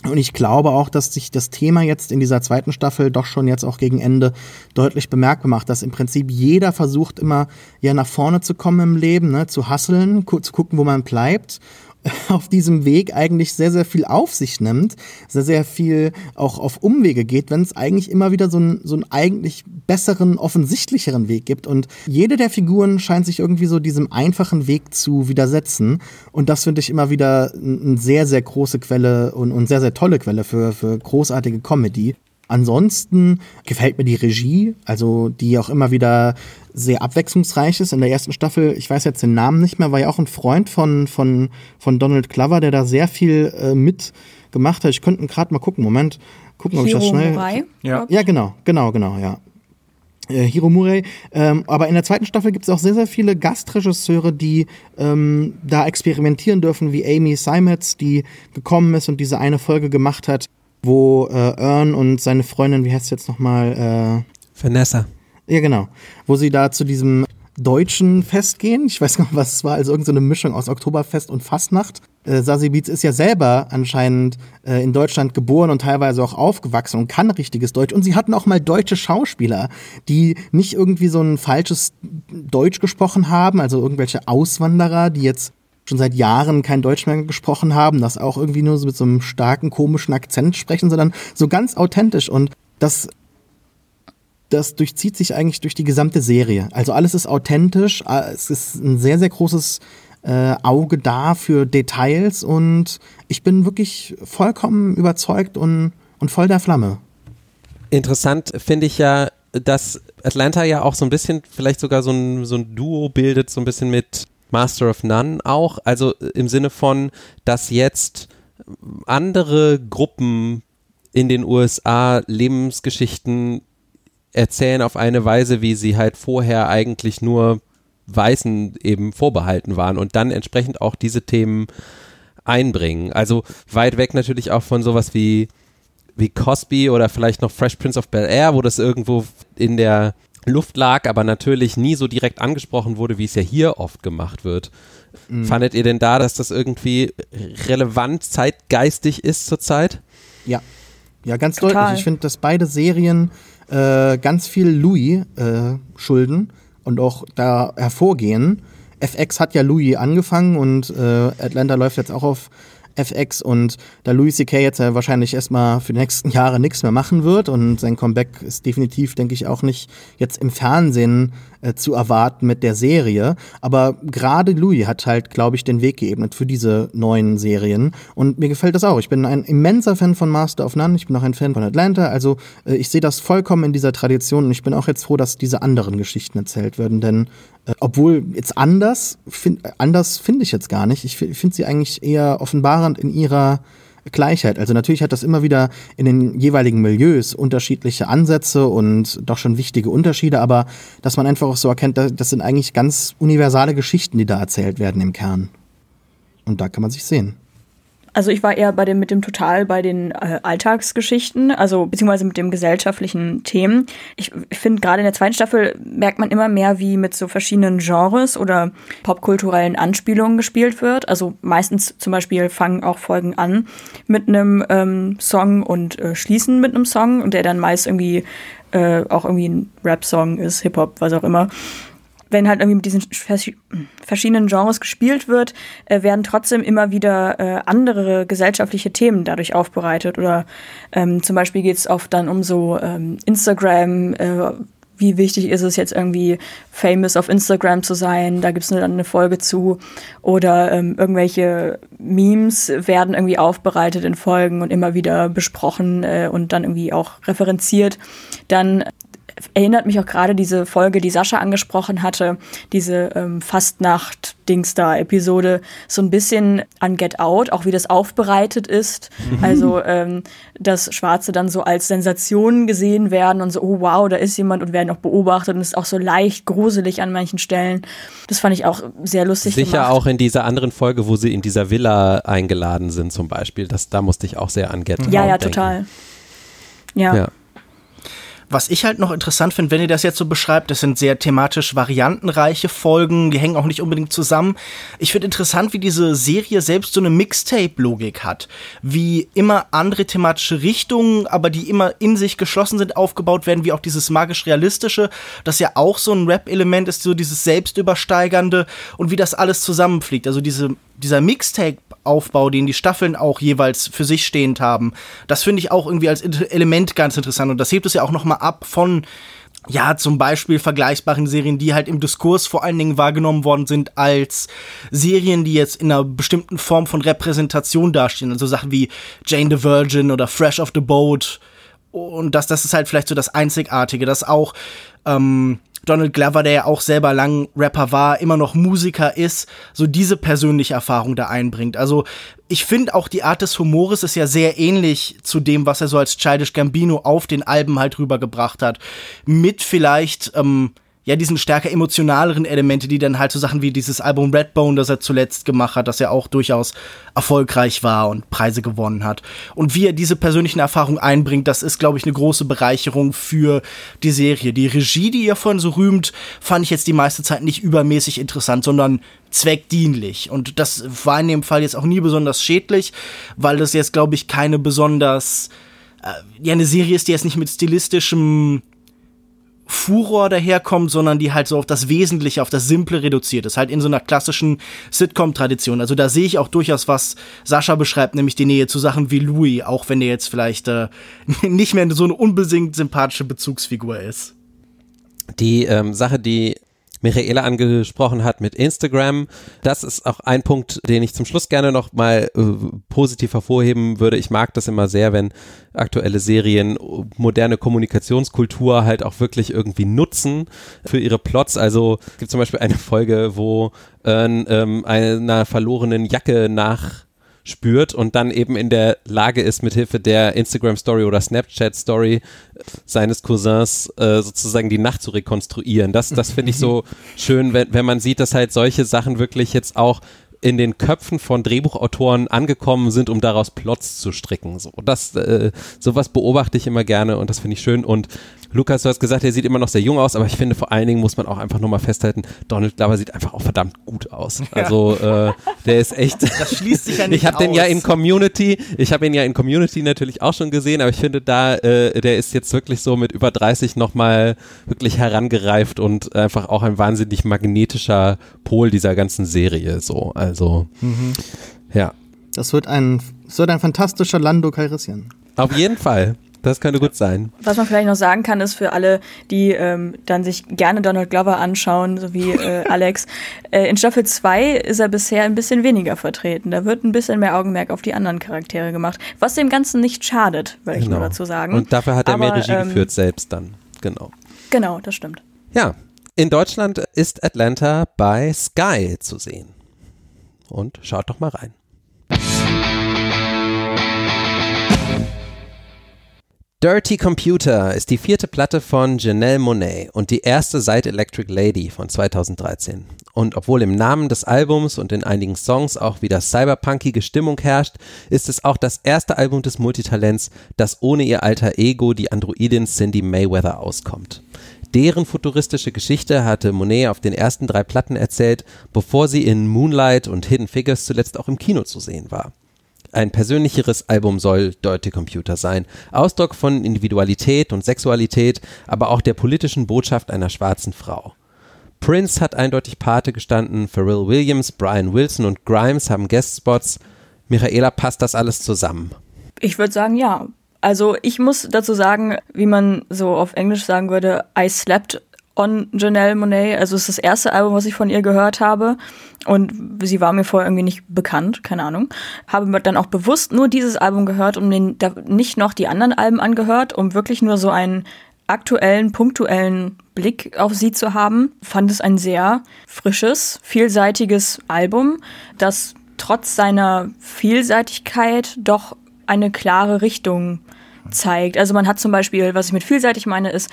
und ich glaube auch, dass sich das Thema jetzt in dieser zweiten Staffel doch schon jetzt auch gegen Ende deutlich bemerkbar macht, dass im Prinzip jeder versucht immer ja nach vorne zu kommen im Leben, ne, zu hasseln, zu gucken, wo man bleibt auf diesem Weg eigentlich sehr, sehr viel auf sich nimmt, sehr, sehr viel auch auf Umwege geht, wenn es eigentlich immer wieder so, ein, so einen eigentlich besseren, offensichtlicheren Weg gibt. Und jede der Figuren scheint sich irgendwie so diesem einfachen Weg zu widersetzen. Und das finde ich immer wieder eine sehr, sehr große Quelle und, und sehr, sehr tolle Quelle für, für großartige Comedy. Ansonsten gefällt mir die Regie, also die auch immer wieder sehr abwechslungsreich ist. In der ersten Staffel, ich weiß jetzt den Namen nicht mehr, war ja auch ein Freund von, von, von Donald Glover, der da sehr viel äh, mitgemacht hat. Ich könnte gerade mal gucken, Moment, gucken, ob Hiro ich das schnell. Murai, ja. ja, genau, genau, genau, ja. Äh, Hiro Murai. Ähm, aber in der zweiten Staffel gibt es auch sehr, sehr viele Gastregisseure, die ähm, da experimentieren dürfen, wie Amy Seimetz, die gekommen ist und diese eine Folge gemacht hat wo äh, Ern und seine Freundin, wie heißt es jetzt nochmal? Äh, Vanessa. Ja, genau. Wo sie da zu diesem deutschen Fest gehen. Ich weiß gar nicht, was es war. Also irgendeine so Mischung aus Oktoberfest und Fastnacht. Äh, Sasi Beats ist ja selber anscheinend äh, in Deutschland geboren und teilweise auch aufgewachsen und kann richtiges Deutsch. Und sie hatten auch mal deutsche Schauspieler, die nicht irgendwie so ein falsches Deutsch gesprochen haben, also irgendwelche Auswanderer, die jetzt schon seit Jahren kein Deutsch mehr gesprochen haben, das auch irgendwie nur so mit so einem starken, komischen Akzent sprechen, sondern so ganz authentisch. Und das, das durchzieht sich eigentlich durch die gesamte Serie. Also alles ist authentisch, es ist ein sehr, sehr großes äh, Auge da für Details und ich bin wirklich vollkommen überzeugt und, und voll der Flamme. Interessant finde ich ja, dass Atlanta ja auch so ein bisschen, vielleicht sogar so ein, so ein Duo bildet, so ein bisschen mit Master of None auch, also im Sinne von, dass jetzt andere Gruppen in den USA Lebensgeschichten erzählen auf eine Weise, wie sie halt vorher eigentlich nur Weißen eben vorbehalten waren und dann entsprechend auch diese Themen einbringen. Also weit weg natürlich auch von sowas wie, wie Cosby oder vielleicht noch Fresh Prince of Bel Air, wo das irgendwo in der Luft lag, aber natürlich nie so direkt angesprochen wurde, wie es ja hier oft gemacht wird. Mhm. Fandet ihr denn da, dass das irgendwie relevant, zeitgeistig ist zurzeit? Ja. Ja, ganz Total. deutlich. Ich finde, dass beide Serien äh, ganz viel Louis äh, schulden und auch da hervorgehen. FX hat ja Louis angefangen und äh, Atlanta läuft jetzt auch auf FX und da Louis C.K. jetzt ja wahrscheinlich erstmal für die nächsten Jahre nichts mehr machen wird und sein Comeback ist definitiv, denke ich, auch nicht jetzt im Fernsehen äh, zu erwarten mit der Serie. Aber gerade Louis hat halt, glaube ich, den Weg geebnet für diese neuen Serien. Und mir gefällt das auch. Ich bin ein immenser Fan von Master of None. Ich bin auch ein Fan von Atlanta. Also äh, ich sehe das vollkommen in dieser Tradition und ich bin auch jetzt froh, dass diese anderen Geschichten erzählt werden. Denn obwohl jetzt anders, find, anders finde ich jetzt gar nicht. Ich finde sie eigentlich eher offenbarend in ihrer Gleichheit. Also natürlich hat das immer wieder in den jeweiligen Milieus unterschiedliche Ansätze und doch schon wichtige Unterschiede, aber dass man einfach auch so erkennt, das sind eigentlich ganz universale Geschichten, die da erzählt werden im Kern. Und da kann man sich sehen. Also ich war eher bei dem mit dem Total bei den äh, Alltagsgeschichten, also beziehungsweise mit dem gesellschaftlichen Themen. Ich, ich finde gerade in der zweiten Staffel merkt man immer mehr, wie mit so verschiedenen Genres oder popkulturellen Anspielungen gespielt wird. Also meistens zum Beispiel fangen auch Folgen an mit einem ähm, Song und äh, schließen mit einem Song und der dann meist irgendwie äh, auch irgendwie ein Rap-Song ist, Hip-Hop, was auch immer. Wenn halt irgendwie mit diesen verschiedenen Genres gespielt wird, äh, werden trotzdem immer wieder äh, andere gesellschaftliche Themen dadurch aufbereitet. Oder ähm, zum Beispiel geht es oft dann um so ähm, Instagram, äh, wie wichtig ist es jetzt irgendwie famous auf Instagram zu sein, da gibt es dann eine Folge zu. Oder ähm, irgendwelche Memes werden irgendwie aufbereitet in Folgen und immer wieder besprochen äh, und dann irgendwie auch referenziert. Dann erinnert mich auch gerade diese Folge, die Sascha angesprochen hatte, diese ähm, Fastnacht-Dings da Episode, so ein bisschen an Get Out, auch wie das aufbereitet ist. Mhm. Also, ähm, dass Schwarze dann so als Sensationen gesehen werden und so, oh wow, da ist jemand und werden auch beobachtet und ist auch so leicht gruselig an manchen Stellen. Das fand ich auch sehr lustig. Sicher gemacht. auch in dieser anderen Folge, wo sie in dieser Villa eingeladen sind, zum Beispiel. Das, da musste ich auch sehr an Get Out. Ja, ja, denken. total. ja. ja. Was ich halt noch interessant finde, wenn ihr das jetzt so beschreibt, das sind sehr thematisch variantenreiche Folgen, die hängen auch nicht unbedingt zusammen. Ich finde interessant, wie diese Serie selbst so eine Mixtape-Logik hat. Wie immer andere thematische Richtungen, aber die immer in sich geschlossen sind, aufgebaut werden, wie auch dieses magisch-realistische, das ja auch so ein Rap-Element ist, so dieses Selbstübersteigernde und wie das alles zusammenfliegt. Also diese dieser Mixtape-Aufbau, den die Staffeln auch jeweils für sich stehend haben, das finde ich auch irgendwie als Element ganz interessant. Und das hebt es ja auch nochmal ab von, ja, zum Beispiel vergleichbaren Serien, die halt im Diskurs vor allen Dingen wahrgenommen worden sind als Serien, die jetzt in einer bestimmten Form von Repräsentation dastehen. Also Sachen wie Jane the Virgin oder Fresh of the Boat. Und das, das ist halt vielleicht so das Einzigartige, dass auch ähm, Donald Glover, der ja auch selber lang Rapper war, immer noch Musiker ist, so diese persönliche Erfahrung da einbringt. Also ich finde auch die Art des Humores ist ja sehr ähnlich zu dem, was er so als Childish Gambino auf den Alben halt rübergebracht hat. Mit vielleicht ähm, ja, diesen stärker emotionaleren Elemente, die dann halt so Sachen wie dieses Album Redbone, das er zuletzt gemacht hat, das ja auch durchaus erfolgreich war und Preise gewonnen hat. Und wie er diese persönlichen Erfahrungen einbringt, das ist, glaube ich, eine große Bereicherung für die Serie. Die Regie, die ihr vorhin so rühmt, fand ich jetzt die meiste Zeit nicht übermäßig interessant, sondern zweckdienlich. Und das war in dem Fall jetzt auch nie besonders schädlich, weil das jetzt, glaube ich, keine besonders äh, ja, eine Serie ist, die jetzt nicht mit stilistischem Furor daherkommt, sondern die halt so auf das Wesentliche, auf das Simple reduziert ist. Halt in so einer klassischen Sitcom-Tradition. Also da sehe ich auch durchaus, was Sascha beschreibt, nämlich die Nähe zu Sachen wie Louis, auch wenn der jetzt vielleicht äh, nicht mehr so eine unbedingt sympathische Bezugsfigur ist. Die ähm, Sache, die Michaela angesprochen hat mit Instagram. Das ist auch ein Punkt, den ich zum Schluss gerne noch mal äh, positiv hervorheben würde. Ich mag das immer sehr, wenn aktuelle Serien moderne Kommunikationskultur halt auch wirklich irgendwie nutzen für ihre Plots. Also es gibt zum Beispiel eine Folge, wo äh, ähm, einer verlorenen Jacke nach spürt und dann eben in der Lage ist, mithilfe der Instagram Story oder Snapchat Story seines Cousins äh, sozusagen die Nacht zu rekonstruieren. Das, das finde ich so schön, wenn, wenn man sieht, dass halt solche Sachen wirklich jetzt auch in den Köpfen von Drehbuchautoren angekommen sind, um daraus Plots zu stricken. So, das, äh, sowas beobachte ich immer gerne und das finde ich schön. Und Lukas, du hast gesagt, er sieht immer noch sehr jung aus, aber ich finde vor allen Dingen muss man auch einfach nochmal festhalten, Donald Glover sieht einfach auch verdammt gut aus. Also äh, der ist echt. Das schließt sich ja nicht Ich habe den ja in Community, ich habe ihn ja in Community natürlich auch schon gesehen, aber ich finde da, äh, der ist jetzt wirklich so mit über 30 nochmal wirklich herangereift und einfach auch ein wahnsinnig magnetischer Pol dieser ganzen Serie. So, also mhm. ja. Das wird ein, das wird ein fantastischer Lando Calrissian. Auf jeden Fall. Das könnte gut sein. Was man vielleicht noch sagen kann, ist für alle, die ähm, dann sich gerne Donald Glover anschauen, so wie äh, Alex, äh, in Staffel 2 ist er bisher ein bisschen weniger vertreten. Da wird ein bisschen mehr Augenmerk auf die anderen Charaktere gemacht, was dem Ganzen nicht schadet, will ich nur genau. dazu sagen. Und dafür hat er Aber, mehr Regie ähm, geführt selbst dann. Genau. Genau, das stimmt. Ja, in Deutschland ist Atlanta bei Sky zu sehen. Und schaut doch mal rein. Dirty Computer ist die vierte Platte von Janelle Monet und die erste seit Electric Lady von 2013. Und obwohl im Namen des Albums und in einigen Songs auch wieder cyberpunkige Stimmung herrscht, ist es auch das erste Album des Multitalents, das ohne ihr alter Ego, die Androidin Cindy Mayweather, auskommt. Deren futuristische Geschichte hatte Monet auf den ersten drei Platten erzählt, bevor sie in Moonlight und Hidden Figures zuletzt auch im Kino zu sehen war. Ein persönlicheres Album soll Dirty Computer sein. Ausdruck von Individualität und Sexualität, aber auch der politischen Botschaft einer schwarzen Frau. Prince hat eindeutig Pate gestanden, Pharrell Williams, Brian Wilson und Grimes haben Guestspots. Michaela, passt das alles zusammen? Ich würde sagen, ja. Also ich muss dazu sagen, wie man so auf Englisch sagen würde, I slept on Janelle Monet. Also es ist das erste Album, was ich von ihr gehört habe. Und sie war mir vorher irgendwie nicht bekannt, keine Ahnung. Habe dann auch bewusst nur dieses Album gehört und nicht noch die anderen Alben angehört, um wirklich nur so einen aktuellen, punktuellen Blick auf sie zu haben. Fand es ein sehr frisches, vielseitiges Album, das trotz seiner Vielseitigkeit doch eine klare Richtung zeigt. Also man hat zum Beispiel, was ich mit vielseitig meine, ist,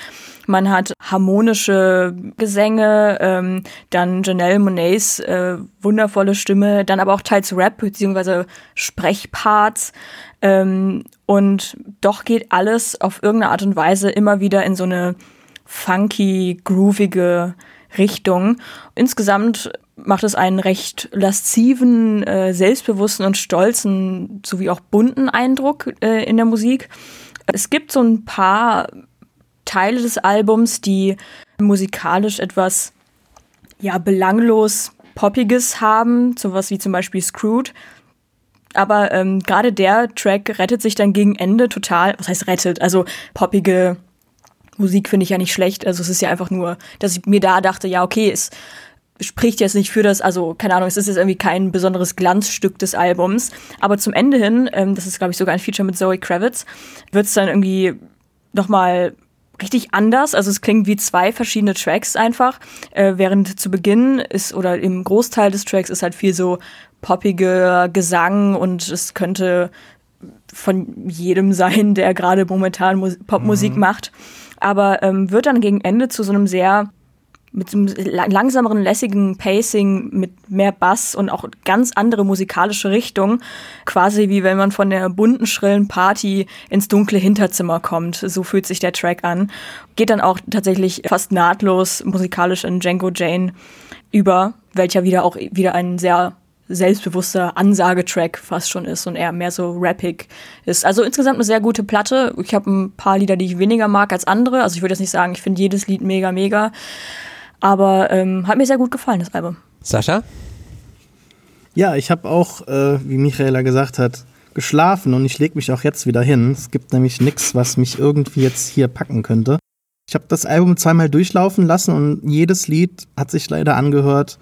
man hat harmonische Gesänge, ähm, dann Janelle Monets äh, wundervolle Stimme, dann aber auch teils Rap bzw. Sprechparts. Ähm, und doch geht alles auf irgendeine Art und Weise immer wieder in so eine funky, groovige Richtung. Insgesamt macht es einen recht lasziven, äh, selbstbewussten und stolzen sowie auch bunten Eindruck äh, in der Musik. Es gibt so ein paar Teile des Albums, die musikalisch etwas ja belanglos poppiges haben, sowas wie zum Beispiel Screwed. Aber ähm, gerade der Track rettet sich dann gegen Ende total. Was heißt rettet? Also poppige Musik finde ich ja nicht schlecht. Also es ist ja einfach nur, dass ich mir da dachte, ja okay, es spricht jetzt nicht für das, also keine Ahnung, es ist jetzt irgendwie kein besonderes Glanzstück des Albums. Aber zum Ende hin, ähm, das ist glaube ich sogar ein Feature mit Zoe Kravitz, wird es dann irgendwie nochmal richtig anders. Also es klingt wie zwei verschiedene Tracks einfach. Äh, während zu Beginn ist oder im Großteil des Tracks ist halt viel so poppiger Gesang und es könnte von jedem sein, der gerade momentan Mus Popmusik mhm. macht. Aber ähm, wird dann gegen Ende zu so einem sehr mit einem langsameren, lässigen Pacing, mit mehr Bass und auch ganz andere musikalische Richtung. Quasi wie wenn man von der bunten, schrillen Party ins dunkle Hinterzimmer kommt. So fühlt sich der Track an. Geht dann auch tatsächlich fast nahtlos musikalisch in Django Jane über, welcher wieder auch wieder ein sehr selbstbewusster Ansagetrack fast schon ist und eher mehr so rappig ist. Also insgesamt eine sehr gute Platte. Ich habe ein paar Lieder, die ich weniger mag als andere. Also ich würde jetzt nicht sagen, ich finde jedes Lied mega, mega. Aber ähm, hat mir sehr gut gefallen, das Album. Sascha? Ja, ich habe auch, äh, wie Michaela gesagt hat, geschlafen und ich lege mich auch jetzt wieder hin. Es gibt nämlich nichts, was mich irgendwie jetzt hier packen könnte. Ich habe das Album zweimal durchlaufen lassen und jedes Lied hat sich leider angehört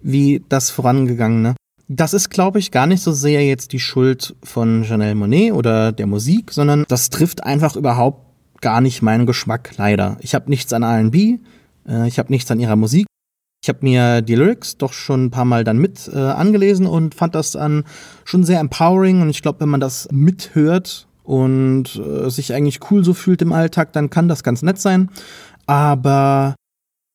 wie das vorangegangene. Das ist, glaube ich, gar nicht so sehr jetzt die Schuld von Janelle Monet oder der Musik, sondern das trifft einfach überhaupt gar nicht meinen Geschmack, leider. Ich habe nichts an RB, äh, ich habe nichts an ihrer Musik. Ich habe mir die Lyrics doch schon ein paar Mal dann mit äh, angelesen und fand das dann schon sehr empowering. Und ich glaube, wenn man das mithört und äh, sich eigentlich cool so fühlt im Alltag, dann kann das ganz nett sein. Aber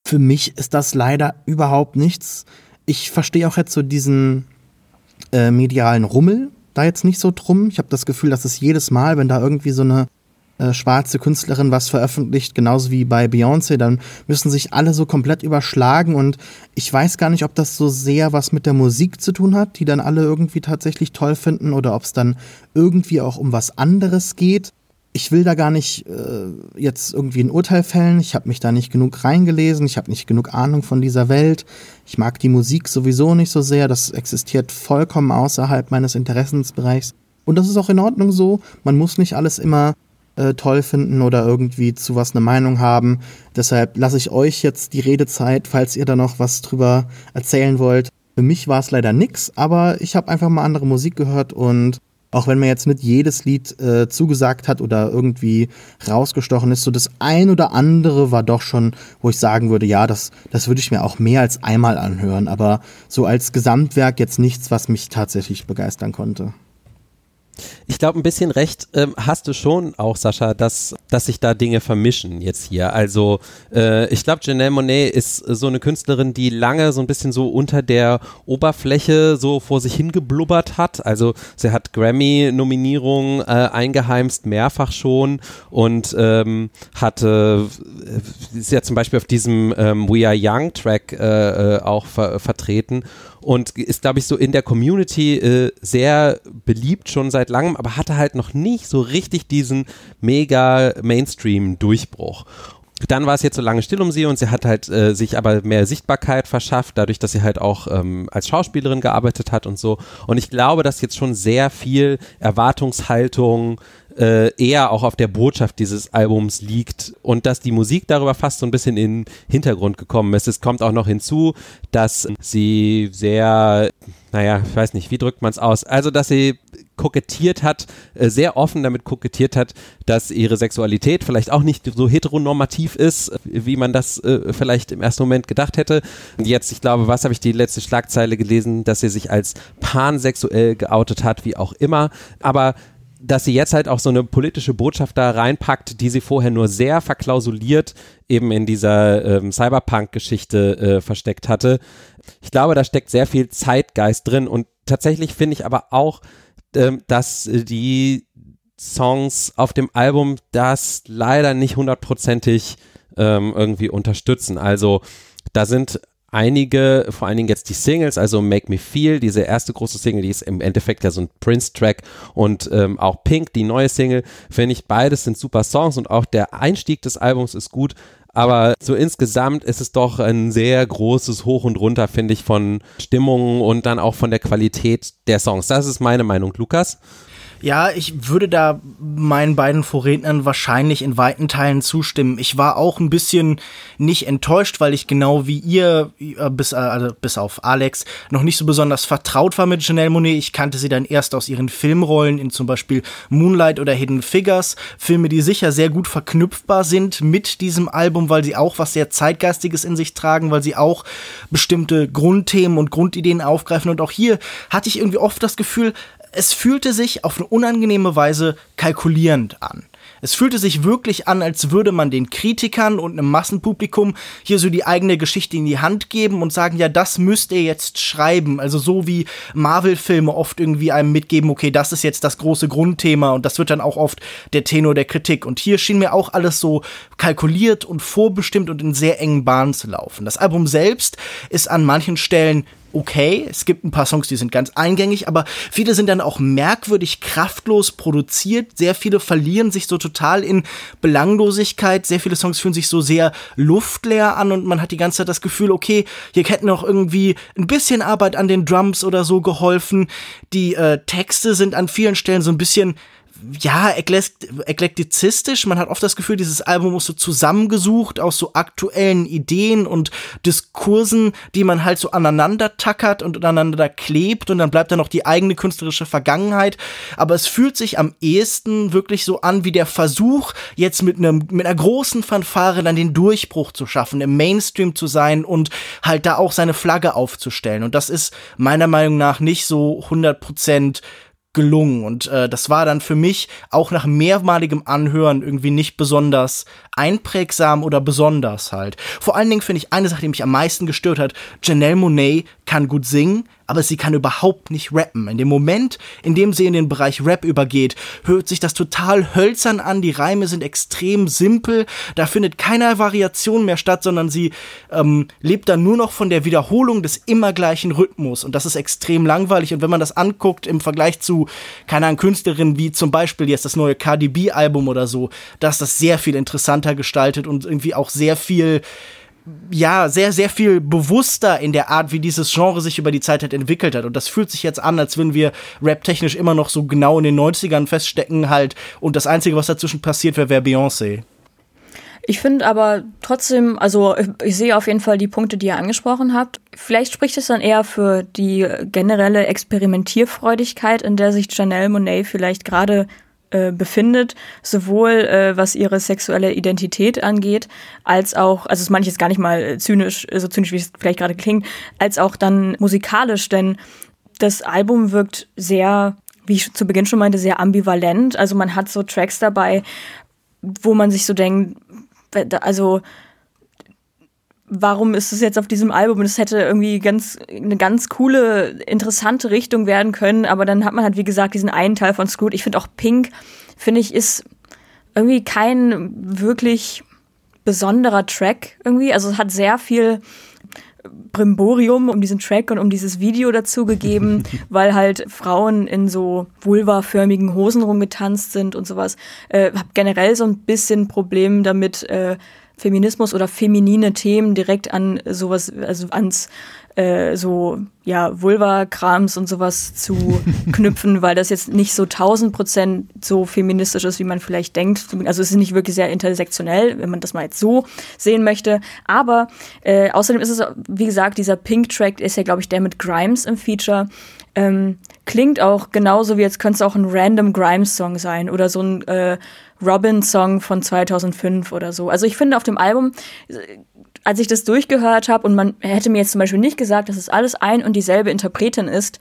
für mich ist das leider überhaupt nichts. Ich verstehe auch jetzt so diesen äh, medialen Rummel da jetzt nicht so drum. Ich habe das Gefühl, dass es jedes Mal, wenn da irgendwie so eine äh, schwarze Künstlerin was veröffentlicht, genauso wie bei Beyoncé, dann müssen sich alle so komplett überschlagen und ich weiß gar nicht, ob das so sehr was mit der Musik zu tun hat, die dann alle irgendwie tatsächlich toll finden oder ob es dann irgendwie auch um was anderes geht. Ich will da gar nicht äh, jetzt irgendwie ein Urteil fällen. Ich habe mich da nicht genug reingelesen. Ich habe nicht genug Ahnung von dieser Welt. Ich mag die Musik sowieso nicht so sehr. Das existiert vollkommen außerhalb meines Interessensbereichs. Und das ist auch in Ordnung so. Man muss nicht alles immer äh, toll finden oder irgendwie zu was eine Meinung haben. Deshalb lasse ich euch jetzt die Redezeit, falls ihr da noch was drüber erzählen wollt. Für mich war es leider nix, aber ich habe einfach mal andere Musik gehört und auch wenn mir jetzt nicht jedes Lied äh, zugesagt hat oder irgendwie rausgestochen ist, so das ein oder andere war doch schon, wo ich sagen würde, ja, das, das würde ich mir auch mehr als einmal anhören, aber so als Gesamtwerk jetzt nichts, was mich tatsächlich begeistern konnte. Ich glaube, ein bisschen recht ähm, hast du schon auch, Sascha, dass, dass sich da Dinge vermischen jetzt hier. Also äh, ich glaube, Janelle Monet ist so eine Künstlerin, die lange so ein bisschen so unter der Oberfläche so vor sich hingeblubbert hat. Also sie hat Grammy-Nominierungen äh, eingeheimst, mehrfach schon und ähm, hatte, äh, ist ja zum Beispiel auf diesem ähm, We Are Young Track äh, äh auch ver vertreten und ist, glaube ich, so in der Community äh, sehr beliebt schon seit langem, aber hatte halt noch nicht so richtig diesen mega Mainstream-Durchbruch. dann war es jetzt so lange still um sie und sie hat halt äh, sich aber mehr Sichtbarkeit verschafft, dadurch, dass sie halt auch ähm, als Schauspielerin gearbeitet hat und so. Und ich glaube, dass jetzt schon sehr viel Erwartungshaltung äh, eher auch auf der Botschaft dieses Albums liegt und dass die Musik darüber fast so ein bisschen in den Hintergrund gekommen ist. Es kommt auch noch hinzu, dass sie sehr, naja, ich weiß nicht, wie drückt man es aus? Also, dass sie kokettiert hat, äh, sehr offen damit kokettiert hat, dass ihre Sexualität vielleicht auch nicht so heteronormativ ist, wie man das äh, vielleicht im ersten Moment gedacht hätte. Und jetzt, ich glaube, was habe ich die letzte Schlagzeile gelesen, dass sie sich als pansexuell geoutet hat, wie auch immer. Aber dass sie jetzt halt auch so eine politische Botschaft da reinpackt, die sie vorher nur sehr verklausuliert eben in dieser ähm, Cyberpunk-Geschichte äh, versteckt hatte. Ich glaube, da steckt sehr viel Zeitgeist drin und tatsächlich finde ich aber auch, ähm, dass die Songs auf dem Album das leider nicht hundertprozentig ähm, irgendwie unterstützen. Also da sind einige, vor allen Dingen jetzt die Singles, also Make Me Feel, diese erste große Single, die ist im Endeffekt ja so ein Prince-Track und ähm, auch Pink, die neue Single, finde ich, beides sind super Songs und auch der Einstieg des Albums ist gut, aber so insgesamt ist es doch ein sehr großes Hoch und Runter, finde ich, von Stimmungen und dann auch von der Qualität der Songs. Das ist meine Meinung, Lukas. Ja, ich würde da meinen beiden Vorrednern wahrscheinlich in weiten Teilen zustimmen. Ich war auch ein bisschen nicht enttäuscht, weil ich genau wie ihr, äh, bis, äh, also bis auf Alex, noch nicht so besonders vertraut war mit Janelle Monet. Ich kannte sie dann erst aus ihren Filmrollen in zum Beispiel Moonlight oder Hidden Figures. Filme, die sicher sehr gut verknüpfbar sind mit diesem Album, weil sie auch was sehr Zeitgeistiges in sich tragen, weil sie auch bestimmte Grundthemen und Grundideen aufgreifen. Und auch hier hatte ich irgendwie oft das Gefühl, es fühlte sich auf eine unangenehme Weise kalkulierend an. Es fühlte sich wirklich an, als würde man den Kritikern und einem Massenpublikum hier so die eigene Geschichte in die Hand geben und sagen, ja, das müsst ihr jetzt schreiben. Also so wie Marvel-Filme oft irgendwie einem mitgeben, okay, das ist jetzt das große Grundthema und das wird dann auch oft der Tenor der Kritik. Und hier schien mir auch alles so kalkuliert und vorbestimmt und in sehr engen Bahnen zu laufen. Das Album selbst ist an manchen Stellen okay. Es gibt ein paar Songs, die sind ganz eingängig, aber viele sind dann auch merkwürdig kraftlos produziert. Sehr viele verlieren sich so total in Belanglosigkeit. Sehr viele Songs fühlen sich so sehr luftleer an und man hat die ganze Zeit das Gefühl, okay, hier hätten noch irgendwie ein bisschen Arbeit an den Drums oder so geholfen. Die äh, Texte sind an vielen Stellen so ein bisschen ja, eklektizistisch. Man hat oft das Gefühl, dieses Album ist so zusammengesucht aus so aktuellen Ideen und Diskursen, die man halt so aneinander tackert und aneinander klebt und dann bleibt da noch die eigene künstlerische Vergangenheit. Aber es fühlt sich am ehesten wirklich so an wie der Versuch, jetzt mit einem, mit einer großen Fanfare dann den Durchbruch zu schaffen, im Mainstream zu sein und halt da auch seine Flagge aufzustellen. Und das ist meiner Meinung nach nicht so 100 Prozent gelungen. Und äh, das war dann für mich auch nach mehrmaligem Anhören irgendwie nicht besonders einprägsam oder besonders halt. Vor allen Dingen finde ich eine Sache, die mich am meisten gestört hat, Janelle Monet kann gut singen, aber sie kann überhaupt nicht rappen. In dem Moment, in dem sie in den Bereich Rap übergeht, hört sich das total hölzern an, die Reime sind extrem simpel, da findet keine Variation mehr statt, sondern sie ähm, lebt dann nur noch von der Wiederholung des immer gleichen Rhythmus und das ist extrem langweilig und wenn man das anguckt im Vergleich zu, keine Ahnung, Künstlerinnen wie zum Beispiel jetzt das neue Cardi B-Album oder so, da ist das sehr viel interessanter gestaltet und irgendwie auch sehr viel ja, sehr, sehr viel bewusster in der Art, wie dieses Genre sich über die Zeit halt entwickelt hat. Und das fühlt sich jetzt an, als würden wir rap-technisch immer noch so genau in den 90ern feststecken halt. Und das Einzige, was dazwischen passiert, wäre wär Beyoncé. Ich finde aber trotzdem, also ich sehe auf jeden Fall die Punkte, die ihr angesprochen habt. Vielleicht spricht es dann eher für die generelle Experimentierfreudigkeit, in der sich Janelle Monet vielleicht gerade äh, befindet, sowohl äh, was ihre sexuelle Identität angeht, als auch, also es meine ich jetzt gar nicht mal zynisch, so zynisch wie es vielleicht gerade klingt, als auch dann musikalisch, denn das Album wirkt sehr, wie ich zu Beginn schon meinte, sehr ambivalent. Also man hat so Tracks dabei, wo man sich so denkt, also warum ist es jetzt auf diesem Album und es hätte irgendwie ganz eine ganz coole, interessante Richtung werden können, aber dann hat man halt wie gesagt diesen einen Teil von Screwed. Ich finde auch Pink, finde ich, ist irgendwie kein wirklich besonderer Track irgendwie. Also es hat sehr viel Brimborium um diesen Track und um dieses Video dazu gegeben, weil halt Frauen in so vulvaförmigen Hosen rumgetanzt sind und sowas. Äh, hab generell so ein bisschen Problem damit, äh, Feminismus oder feminine Themen direkt an sowas, also ans äh, so ja Vulva-Krams und sowas zu knüpfen, weil das jetzt nicht so 1000 Prozent so feministisch ist, wie man vielleicht denkt. Also es ist nicht wirklich sehr intersektionell, wenn man das mal jetzt so sehen möchte. Aber äh, außerdem ist es, wie gesagt, dieser Pink-Track ist ja, glaube ich, der mit Grimes im Feature. Ähm, klingt auch genauso wie jetzt könnte es auch ein random Grimes-Song sein oder so ein äh, Robin-Song von 2005 oder so. Also ich finde auf dem Album als ich das durchgehört habe und man hätte mir jetzt zum Beispiel nicht gesagt, dass es alles ein und dieselbe Interpretin ist,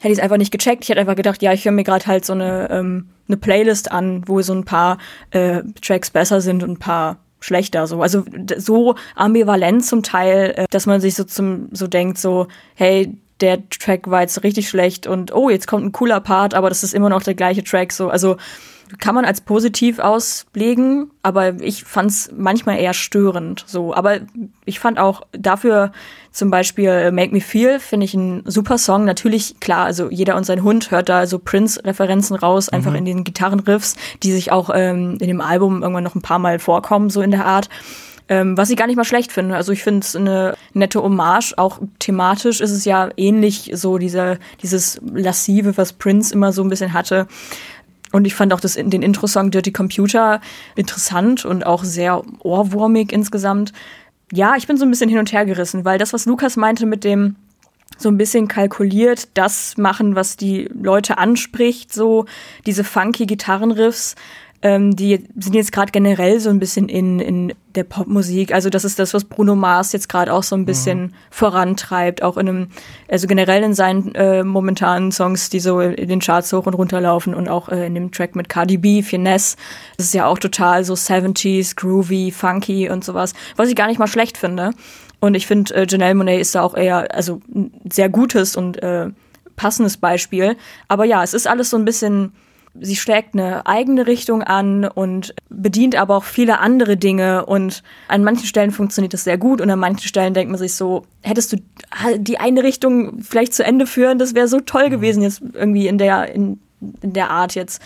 hätte ich es einfach nicht gecheckt. Ich hätte einfach gedacht, ja, ich höre mir gerade halt so eine, ähm, eine Playlist an, wo so ein paar äh, Tracks besser sind und ein paar schlechter. So. Also so ambivalent zum Teil, äh, dass man sich so zum so denkt, so, hey, der Track war jetzt richtig schlecht und oh, jetzt kommt ein cooler Part, aber das ist immer noch der gleiche Track. So, also kann man als positiv auslegen, aber ich fand es manchmal eher störend. So, aber ich fand auch dafür zum Beispiel Make Me Feel finde ich ein super Song. Natürlich klar, also jeder und sein Hund hört da so Prince-Referenzen raus, einfach mhm. in den Gitarrenriffs, die sich auch ähm, in dem Album irgendwann noch ein paar Mal vorkommen, so in der Art. Ähm, was ich gar nicht mal schlecht finde. Also ich finde es eine nette Hommage. Auch thematisch ist es ja ähnlich so dieser, dieses Lassive, was Prince immer so ein bisschen hatte. Und ich fand auch das, den Intro-Song Dirty Computer interessant und auch sehr ohrwurmig insgesamt. Ja, ich bin so ein bisschen hin und her gerissen, weil das, was Lukas meinte mit dem so ein bisschen kalkuliert, das machen, was die Leute anspricht, so diese funky Gitarrenriffs, ähm, die sind jetzt gerade generell so ein bisschen in, in der Popmusik. Also das ist das, was Bruno Mars jetzt gerade auch so ein bisschen mhm. vorantreibt, auch in einem, also generell in seinen äh, momentanen Songs, die so in den Charts hoch und runter laufen und auch äh, in dem Track mit Cardi B, Finesse. Das ist ja auch total so 70s, groovy, funky und sowas, was ich gar nicht mal schlecht finde. Und ich finde, äh, Janelle Monet ist da auch eher, also ein sehr gutes und äh, passendes Beispiel. Aber ja, es ist alles so ein bisschen sie schlägt eine eigene Richtung an und bedient aber auch viele andere Dinge und an manchen Stellen funktioniert das sehr gut und an manchen Stellen denkt man sich so, hättest du die eine Richtung vielleicht zu Ende führen, das wäre so toll gewesen jetzt irgendwie in der in, in der Art jetzt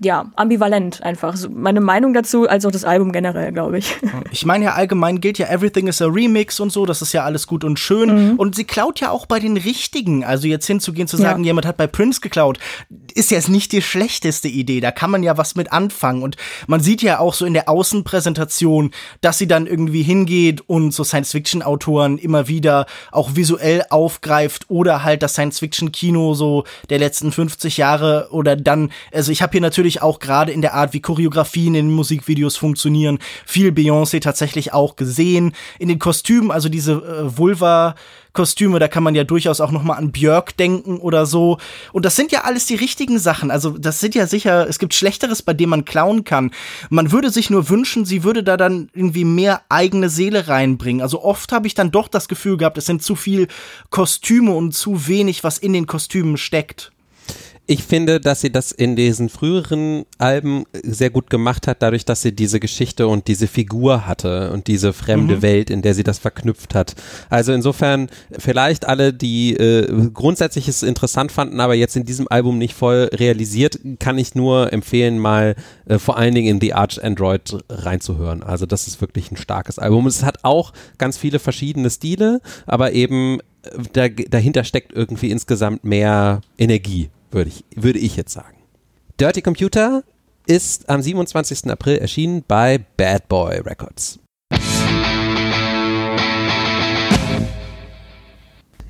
ja, ambivalent einfach. So meine Meinung dazu, als auch das Album generell, glaube ich. Ich meine ja allgemein gilt ja Everything is a Remix und so, das ist ja alles gut und schön. Mhm. Und sie klaut ja auch bei den richtigen. Also jetzt hinzugehen, zu sagen, ja. jemand hat bei Prince geklaut, ist jetzt nicht die schlechteste Idee. Da kann man ja was mit anfangen. Und man sieht ja auch so in der Außenpräsentation, dass sie dann irgendwie hingeht und so Science-Fiction-Autoren immer wieder auch visuell aufgreift oder halt das Science-Fiction-Kino so der letzten 50 Jahre oder dann, also ich habe hier natürlich natürlich auch gerade in der Art, wie Choreografien in Musikvideos funktionieren, viel Beyoncé tatsächlich auch gesehen. In den Kostümen, also diese äh, Vulva Kostüme, da kann man ja durchaus auch noch mal an Björk denken oder so. Und das sind ja alles die richtigen Sachen. Also das sind ja sicher, es gibt Schlechteres, bei dem man klauen kann. Man würde sich nur wünschen, sie würde da dann irgendwie mehr eigene Seele reinbringen. Also oft habe ich dann doch das Gefühl gehabt, es sind zu viel Kostüme und zu wenig, was in den Kostümen steckt ich finde, dass sie das in diesen früheren Alben sehr gut gemacht hat, dadurch, dass sie diese Geschichte und diese Figur hatte und diese fremde mhm. Welt, in der sie das verknüpft hat. Also insofern vielleicht alle, die äh, grundsätzlich es interessant fanden, aber jetzt in diesem Album nicht voll realisiert, kann ich nur empfehlen, mal äh, vor allen Dingen in The Arch Android reinzuhören. Also das ist wirklich ein starkes Album. Es hat auch ganz viele verschiedene Stile, aber eben äh, da, dahinter steckt irgendwie insgesamt mehr Energie würde ich, würde ich jetzt sagen. Dirty Computer ist am 27. April erschienen bei Bad Boy Records.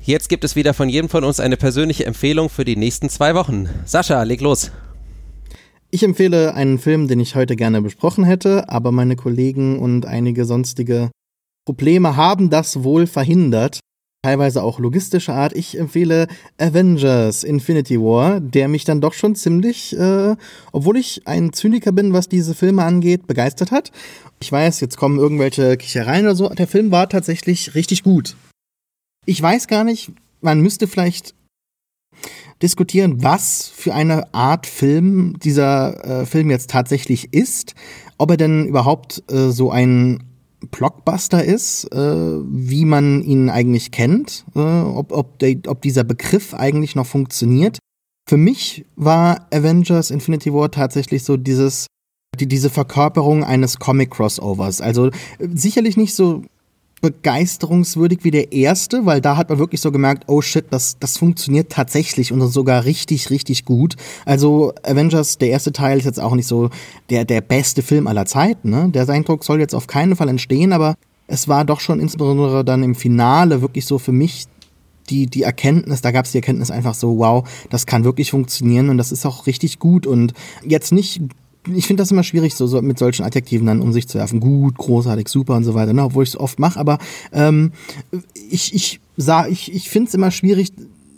Jetzt gibt es wieder von jedem von uns eine persönliche Empfehlung für die nächsten zwei Wochen. Sascha, leg los. Ich empfehle einen Film, den ich heute gerne besprochen hätte, aber meine Kollegen und einige sonstige Probleme haben das wohl verhindert teilweise auch logistischer Art. Ich empfehle Avengers Infinity War, der mich dann doch schon ziemlich, äh, obwohl ich ein Zyniker bin, was diese Filme angeht, begeistert hat. Ich weiß, jetzt kommen irgendwelche Kichereien oder so. Der Film war tatsächlich richtig gut. Ich weiß gar nicht, man müsste vielleicht diskutieren, was für eine Art Film dieser äh, Film jetzt tatsächlich ist. Ob er denn überhaupt äh, so ein Blockbuster ist, äh, wie man ihn eigentlich kennt, äh, ob, ob, der, ob dieser Begriff eigentlich noch funktioniert. Für mich war Avengers Infinity War tatsächlich so dieses die, diese Verkörperung eines Comic-Crossovers. Also äh, sicherlich nicht so begeisterungswürdig wie der erste, weil da hat man wirklich so gemerkt, oh shit, das, das funktioniert tatsächlich und sogar richtig, richtig gut. Also Avengers, der erste Teil ist jetzt auch nicht so der, der beste Film aller Zeiten. Ne? Der Eindruck soll jetzt auf keinen Fall entstehen, aber es war doch schon insbesondere dann im Finale wirklich so für mich die, die Erkenntnis, da gab es die Erkenntnis einfach so, wow, das kann wirklich funktionieren und das ist auch richtig gut und jetzt nicht ich finde das immer schwierig, so, so, mit solchen Adjektiven dann um sich zu werfen. Gut, großartig, super und so weiter, ne? obwohl ich es oft mache. Aber ähm, ich, ich, ich, ich finde es immer schwierig,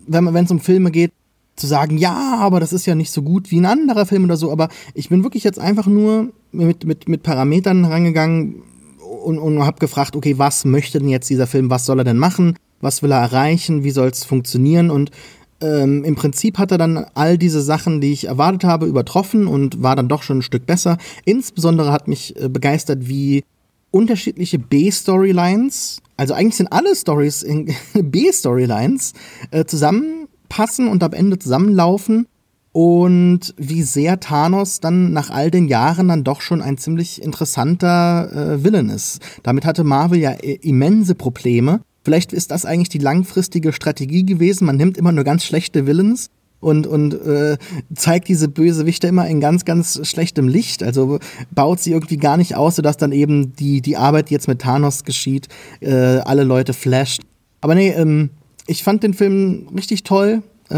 wenn es um Filme geht, zu sagen, ja, aber das ist ja nicht so gut wie ein anderer Film oder so. Aber ich bin wirklich jetzt einfach nur mit, mit, mit Parametern rangegangen und, und habe gefragt, okay, was möchte denn jetzt dieser Film, was soll er denn machen? Was will er erreichen? Wie soll es funktionieren? Und ähm, im Prinzip hat er dann all diese Sachen, die ich erwartet habe, übertroffen und war dann doch schon ein Stück besser. Insbesondere hat mich äh, begeistert, wie unterschiedliche B-Storylines, also eigentlich sind alle Stories in B-Storylines, äh, zusammenpassen und am Ende zusammenlaufen und wie sehr Thanos dann nach all den Jahren dann doch schon ein ziemlich interessanter äh, Villain ist. Damit hatte Marvel ja äh, immense Probleme Vielleicht ist das eigentlich die langfristige Strategie gewesen. Man nimmt immer nur ganz schlechte Villains und, und äh, zeigt diese Bösewichte immer in ganz, ganz schlechtem Licht. Also baut sie irgendwie gar nicht aus, sodass dann eben die, die Arbeit, die jetzt mit Thanos geschieht, äh, alle Leute flasht. Aber nee, ähm, ich fand den Film richtig toll. Äh,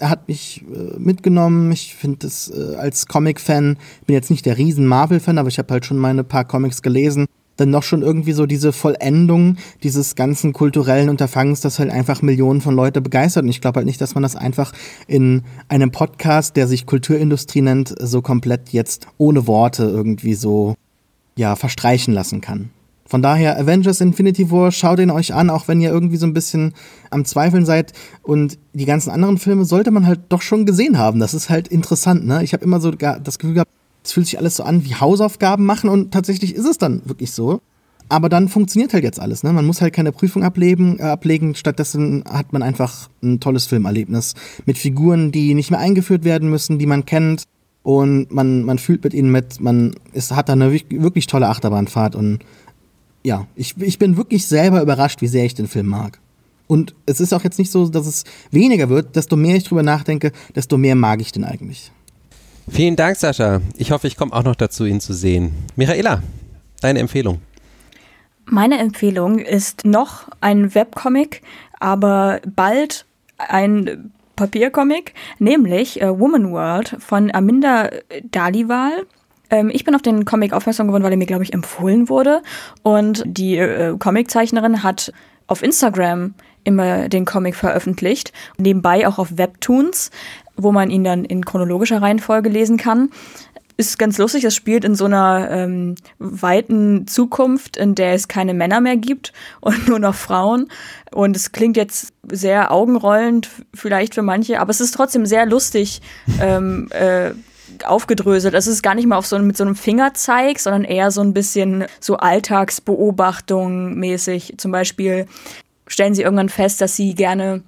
er hat mich äh, mitgenommen. Ich finde es äh, als Comic-Fan, bin jetzt nicht der riesen Marvel-Fan, aber ich habe halt schon meine paar Comics gelesen dann noch schon irgendwie so diese Vollendung dieses ganzen kulturellen Unterfangens, das halt einfach Millionen von Leute begeistert. Und ich glaube halt nicht, dass man das einfach in einem Podcast, der sich Kulturindustrie nennt, so komplett jetzt ohne Worte irgendwie so, ja, verstreichen lassen kann. Von daher, Avengers Infinity War, schaut ihn euch an, auch wenn ihr irgendwie so ein bisschen am Zweifeln seid. Und die ganzen anderen Filme sollte man halt doch schon gesehen haben. Das ist halt interessant, ne? Ich habe immer so das Gefühl gehabt, es fühlt sich alles so an wie Hausaufgaben machen und tatsächlich ist es dann wirklich so. Aber dann funktioniert halt jetzt alles. Ne? Man muss halt keine Prüfung ablegen, äh, ablegen. Stattdessen hat man einfach ein tolles Filmerlebnis mit Figuren, die nicht mehr eingeführt werden müssen, die man kennt. Und man, man fühlt mit ihnen mit. Man ist, hat da eine wirklich tolle Achterbahnfahrt. Und ja, ich, ich bin wirklich selber überrascht, wie sehr ich den Film mag. Und es ist auch jetzt nicht so, dass es weniger wird. Desto mehr ich drüber nachdenke, desto mehr mag ich den eigentlich. Vielen Dank, Sascha. Ich hoffe, ich komme auch noch dazu, ihn zu sehen. Michaela, deine Empfehlung. Meine Empfehlung ist noch ein Webcomic, aber bald ein Papiercomic, nämlich äh, Woman World von Aminda Dalival. Ähm, ich bin auf den Comic aufmerksam geworden, weil er mir, glaube ich, empfohlen wurde. Und die äh, Comiczeichnerin hat auf Instagram immer den Comic veröffentlicht, nebenbei auch auf Webtoons wo man ihn dann in chronologischer Reihenfolge lesen kann. Ist ganz lustig, es spielt in so einer ähm, weiten Zukunft, in der es keine Männer mehr gibt und nur noch Frauen. Und es klingt jetzt sehr augenrollend vielleicht für manche, aber es ist trotzdem sehr lustig ähm, äh, aufgedröselt. Es ist gar nicht mal auf so, mit so einem Fingerzeig, sondern eher so ein bisschen so Alltagsbeobachtung mäßig. Zum Beispiel stellen sie irgendwann fest, dass sie gerne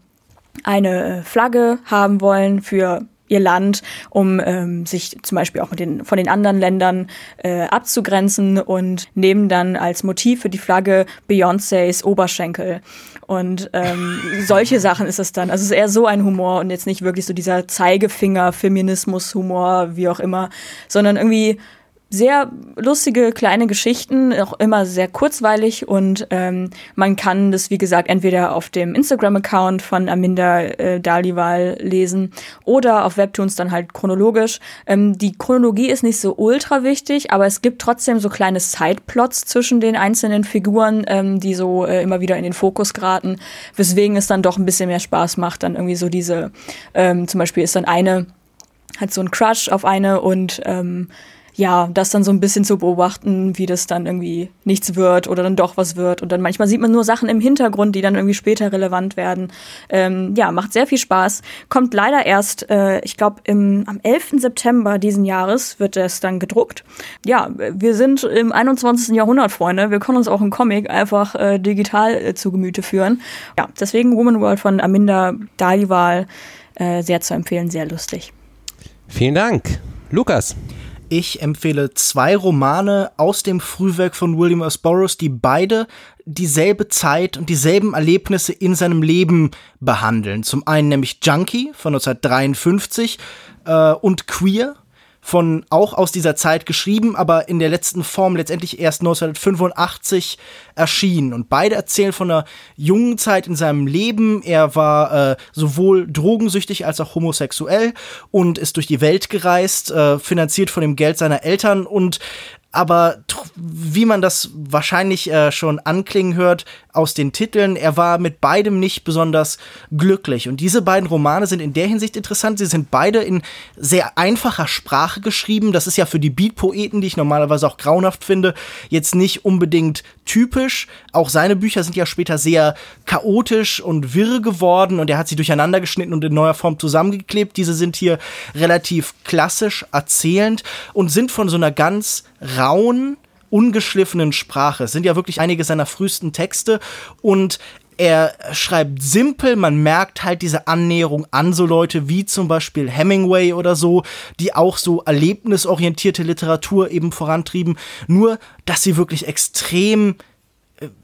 eine Flagge haben wollen für ihr Land, um ähm, sich zum Beispiel auch mit den, von den anderen Ländern äh, abzugrenzen und nehmen dann als Motiv für die Flagge Beyoncés Oberschenkel. Und ähm, solche Sachen ist es dann. Also es ist eher so ein Humor und jetzt nicht wirklich so dieser Zeigefinger-Feminismus-Humor, wie auch immer, sondern irgendwie sehr lustige kleine Geschichten, auch immer sehr kurzweilig und ähm, man kann das, wie gesagt, entweder auf dem Instagram-Account von Aminda äh, Dalival lesen oder auf Webtoons dann halt chronologisch. Ähm, die Chronologie ist nicht so ultra wichtig, aber es gibt trotzdem so kleine Sideplots zwischen den einzelnen Figuren, ähm, die so äh, immer wieder in den Fokus geraten, weswegen es dann doch ein bisschen mehr Spaß macht, dann irgendwie so diese, ähm, zum Beispiel ist dann eine, hat so ein Crush auf eine und ähm, ja, das dann so ein bisschen zu beobachten, wie das dann irgendwie nichts wird oder dann doch was wird. Und dann manchmal sieht man nur Sachen im Hintergrund, die dann irgendwie später relevant werden. Ähm, ja, macht sehr viel Spaß. Kommt leider erst, äh, ich glaube, am 11. September diesen Jahres wird es dann gedruckt. Ja, wir sind im 21. Jahrhundert, Freunde. Wir können uns auch einen Comic einfach äh, digital äh, zu Gemüte führen. Ja, deswegen Woman World von Aminda Dalival äh, sehr zu empfehlen, sehr lustig. Vielen Dank. Lukas. Ich empfehle zwei Romane aus dem Frühwerk von William S. Burroughs, die beide dieselbe Zeit und dieselben Erlebnisse in seinem Leben behandeln. Zum einen nämlich Junkie von 1953 äh, und Queer von auch aus dieser Zeit geschrieben, aber in der letzten Form letztendlich erst 1985 erschienen. Und beide erzählen von einer jungen Zeit in seinem Leben. Er war äh, sowohl drogensüchtig als auch homosexuell und ist durch die Welt gereist, äh, finanziert von dem Geld seiner Eltern und aber wie man das wahrscheinlich äh, schon anklingen hört aus den Titeln, er war mit beidem nicht besonders glücklich. Und diese beiden Romane sind in der Hinsicht interessant. Sie sind beide in sehr einfacher Sprache geschrieben. Das ist ja für die Beat-Poeten, die ich normalerweise auch grauenhaft finde, jetzt nicht unbedingt typisch. Auch seine Bücher sind ja später sehr chaotisch und wirr geworden und er hat sie durcheinander geschnitten und in neuer Form zusammengeklebt. Diese sind hier relativ klassisch erzählend und sind von so einer ganz rauen, ungeschliffenen Sprache. Es sind ja wirklich einige seiner frühesten Texte und er schreibt simpel, man merkt halt diese Annäherung an so Leute wie zum Beispiel Hemingway oder so, die auch so erlebnisorientierte Literatur eben vorantrieben, nur dass sie wirklich extrem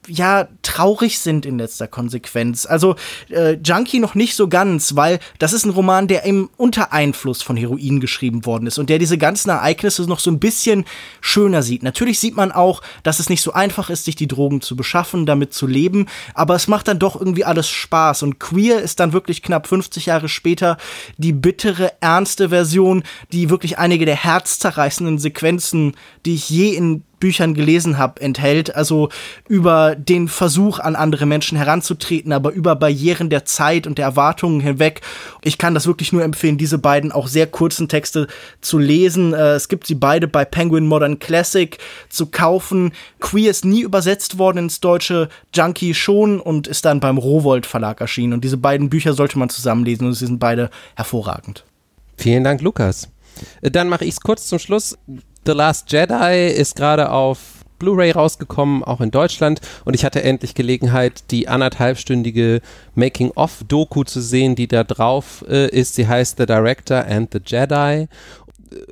ja, traurig sind in letzter Konsequenz. Also äh, Junkie noch nicht so ganz, weil das ist ein Roman, der im unter Einfluss von Heroin geschrieben worden ist und der diese ganzen Ereignisse noch so ein bisschen schöner sieht. Natürlich sieht man auch, dass es nicht so einfach ist, sich die Drogen zu beschaffen, damit zu leben, aber es macht dann doch irgendwie alles Spaß und Queer ist dann wirklich knapp 50 Jahre später die bittere, ernste Version, die wirklich einige der herzzerreißenden Sequenzen, die ich je in Büchern gelesen habe, enthält. Also über den Versuch, an andere Menschen heranzutreten, aber über Barrieren der Zeit und der Erwartungen hinweg. Ich kann das wirklich nur empfehlen, diese beiden auch sehr kurzen Texte zu lesen. Äh, es gibt sie beide bei Penguin Modern Classic zu kaufen. Queer ist nie übersetzt worden ins Deutsche, Junkie schon und ist dann beim Rowold Verlag erschienen. Und diese beiden Bücher sollte man zusammenlesen und sie sind beide hervorragend. Vielen Dank, Lukas. Äh, dann mache ich es kurz zum Schluss. The Last Jedi ist gerade auf Blu-ray rausgekommen, auch in Deutschland. Und ich hatte endlich Gelegenheit, die anderthalbstündige Making-of-Doku zu sehen, die da drauf äh, ist. Sie heißt The Director and the Jedi.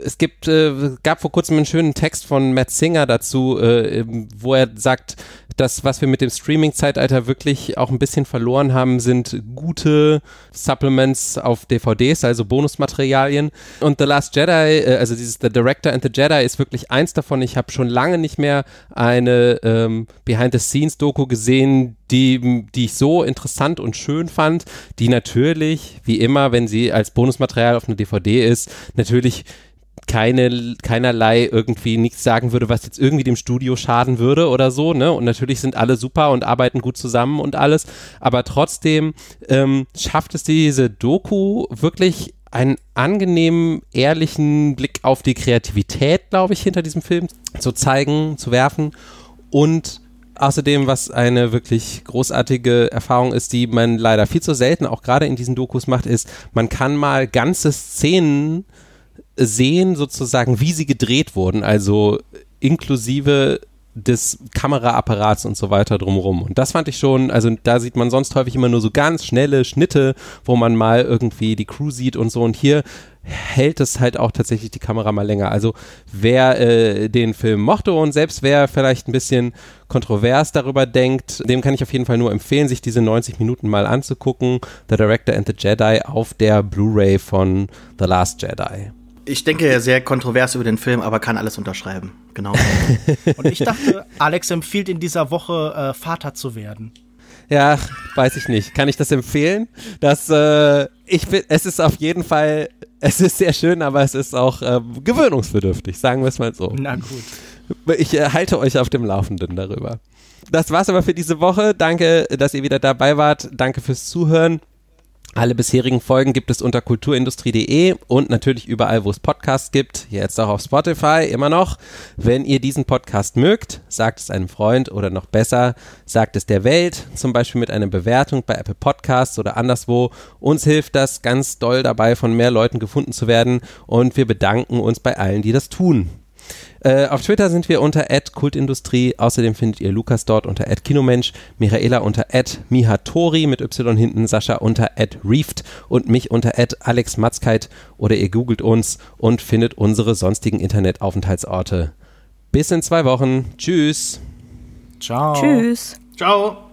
Es gibt, äh, gab vor kurzem einen schönen Text von Matt Singer dazu, äh, wo er sagt, das, was wir mit dem Streaming-Zeitalter wirklich auch ein bisschen verloren haben, sind gute Supplements auf DVDs, also Bonusmaterialien. Und The Last Jedi, äh, also dieses The Director and the Jedi ist wirklich eins davon. Ich habe schon lange nicht mehr eine ähm, Behind-the-Scenes-Doku gesehen, die, die ich so interessant und schön fand, die natürlich, wie immer, wenn sie als Bonusmaterial auf einer DVD ist, natürlich keine, keinerlei irgendwie nichts sagen würde, was jetzt irgendwie dem Studio schaden würde oder so, ne? Und natürlich sind alle super und arbeiten gut zusammen und alles, aber trotzdem ähm, schafft es diese Doku wirklich einen angenehmen, ehrlichen Blick auf die Kreativität, glaube ich, hinter diesem Film zu zeigen, zu werfen und Außerdem, was eine wirklich großartige Erfahrung ist, die man leider viel zu selten auch gerade in diesen Dokus macht, ist, man kann mal ganze Szenen sehen sozusagen, wie sie gedreht wurden, also inklusive des Kameraapparats und so weiter drumherum. Und das fand ich schon, also da sieht man sonst häufig immer nur so ganz schnelle Schnitte, wo man mal irgendwie die Crew sieht und so. Und hier hält es halt auch tatsächlich die Kamera mal länger. Also wer äh, den Film mochte und selbst wer vielleicht ein bisschen kontrovers darüber denkt, dem kann ich auf jeden Fall nur empfehlen, sich diese 90 Minuten mal anzugucken. The Director and the Jedi auf der Blu-ray von The Last Jedi. Ich denke ja sehr kontrovers über den Film, aber kann alles unterschreiben. Genau. Und ich dachte, Alex empfiehlt in dieser Woche äh, Vater zu werden. Ja, weiß ich nicht. Kann ich das empfehlen? Das, äh, ich bin, es ist auf jeden Fall, es ist sehr schön, aber es ist auch äh, gewöhnungsbedürftig, sagen wir es mal so. Na gut. Ich äh, halte euch auf dem Laufenden darüber. Das war's aber für diese Woche. Danke, dass ihr wieder dabei wart. Danke fürs Zuhören. Alle bisherigen Folgen gibt es unter kulturindustrie.de und natürlich überall, wo es Podcasts gibt. Jetzt auch auf Spotify, immer noch. Wenn ihr diesen Podcast mögt, sagt es einem Freund oder noch besser, sagt es der Welt, zum Beispiel mit einer Bewertung bei Apple Podcasts oder anderswo. Uns hilft das ganz doll dabei, von mehr Leuten gefunden zu werden und wir bedanken uns bei allen, die das tun. Äh, auf Twitter sind wir unter @kultindustrie. Außerdem findet ihr Lukas dort unter @kinomensch, Michaela unter @mihatori mit y hinten, Sascha unter @reeft und mich unter @alexmatzkeit oder ihr googelt uns und findet unsere sonstigen Internetaufenthaltsorte. Bis in zwei Wochen. Tschüss. Ciao. Tschüss. Ciao.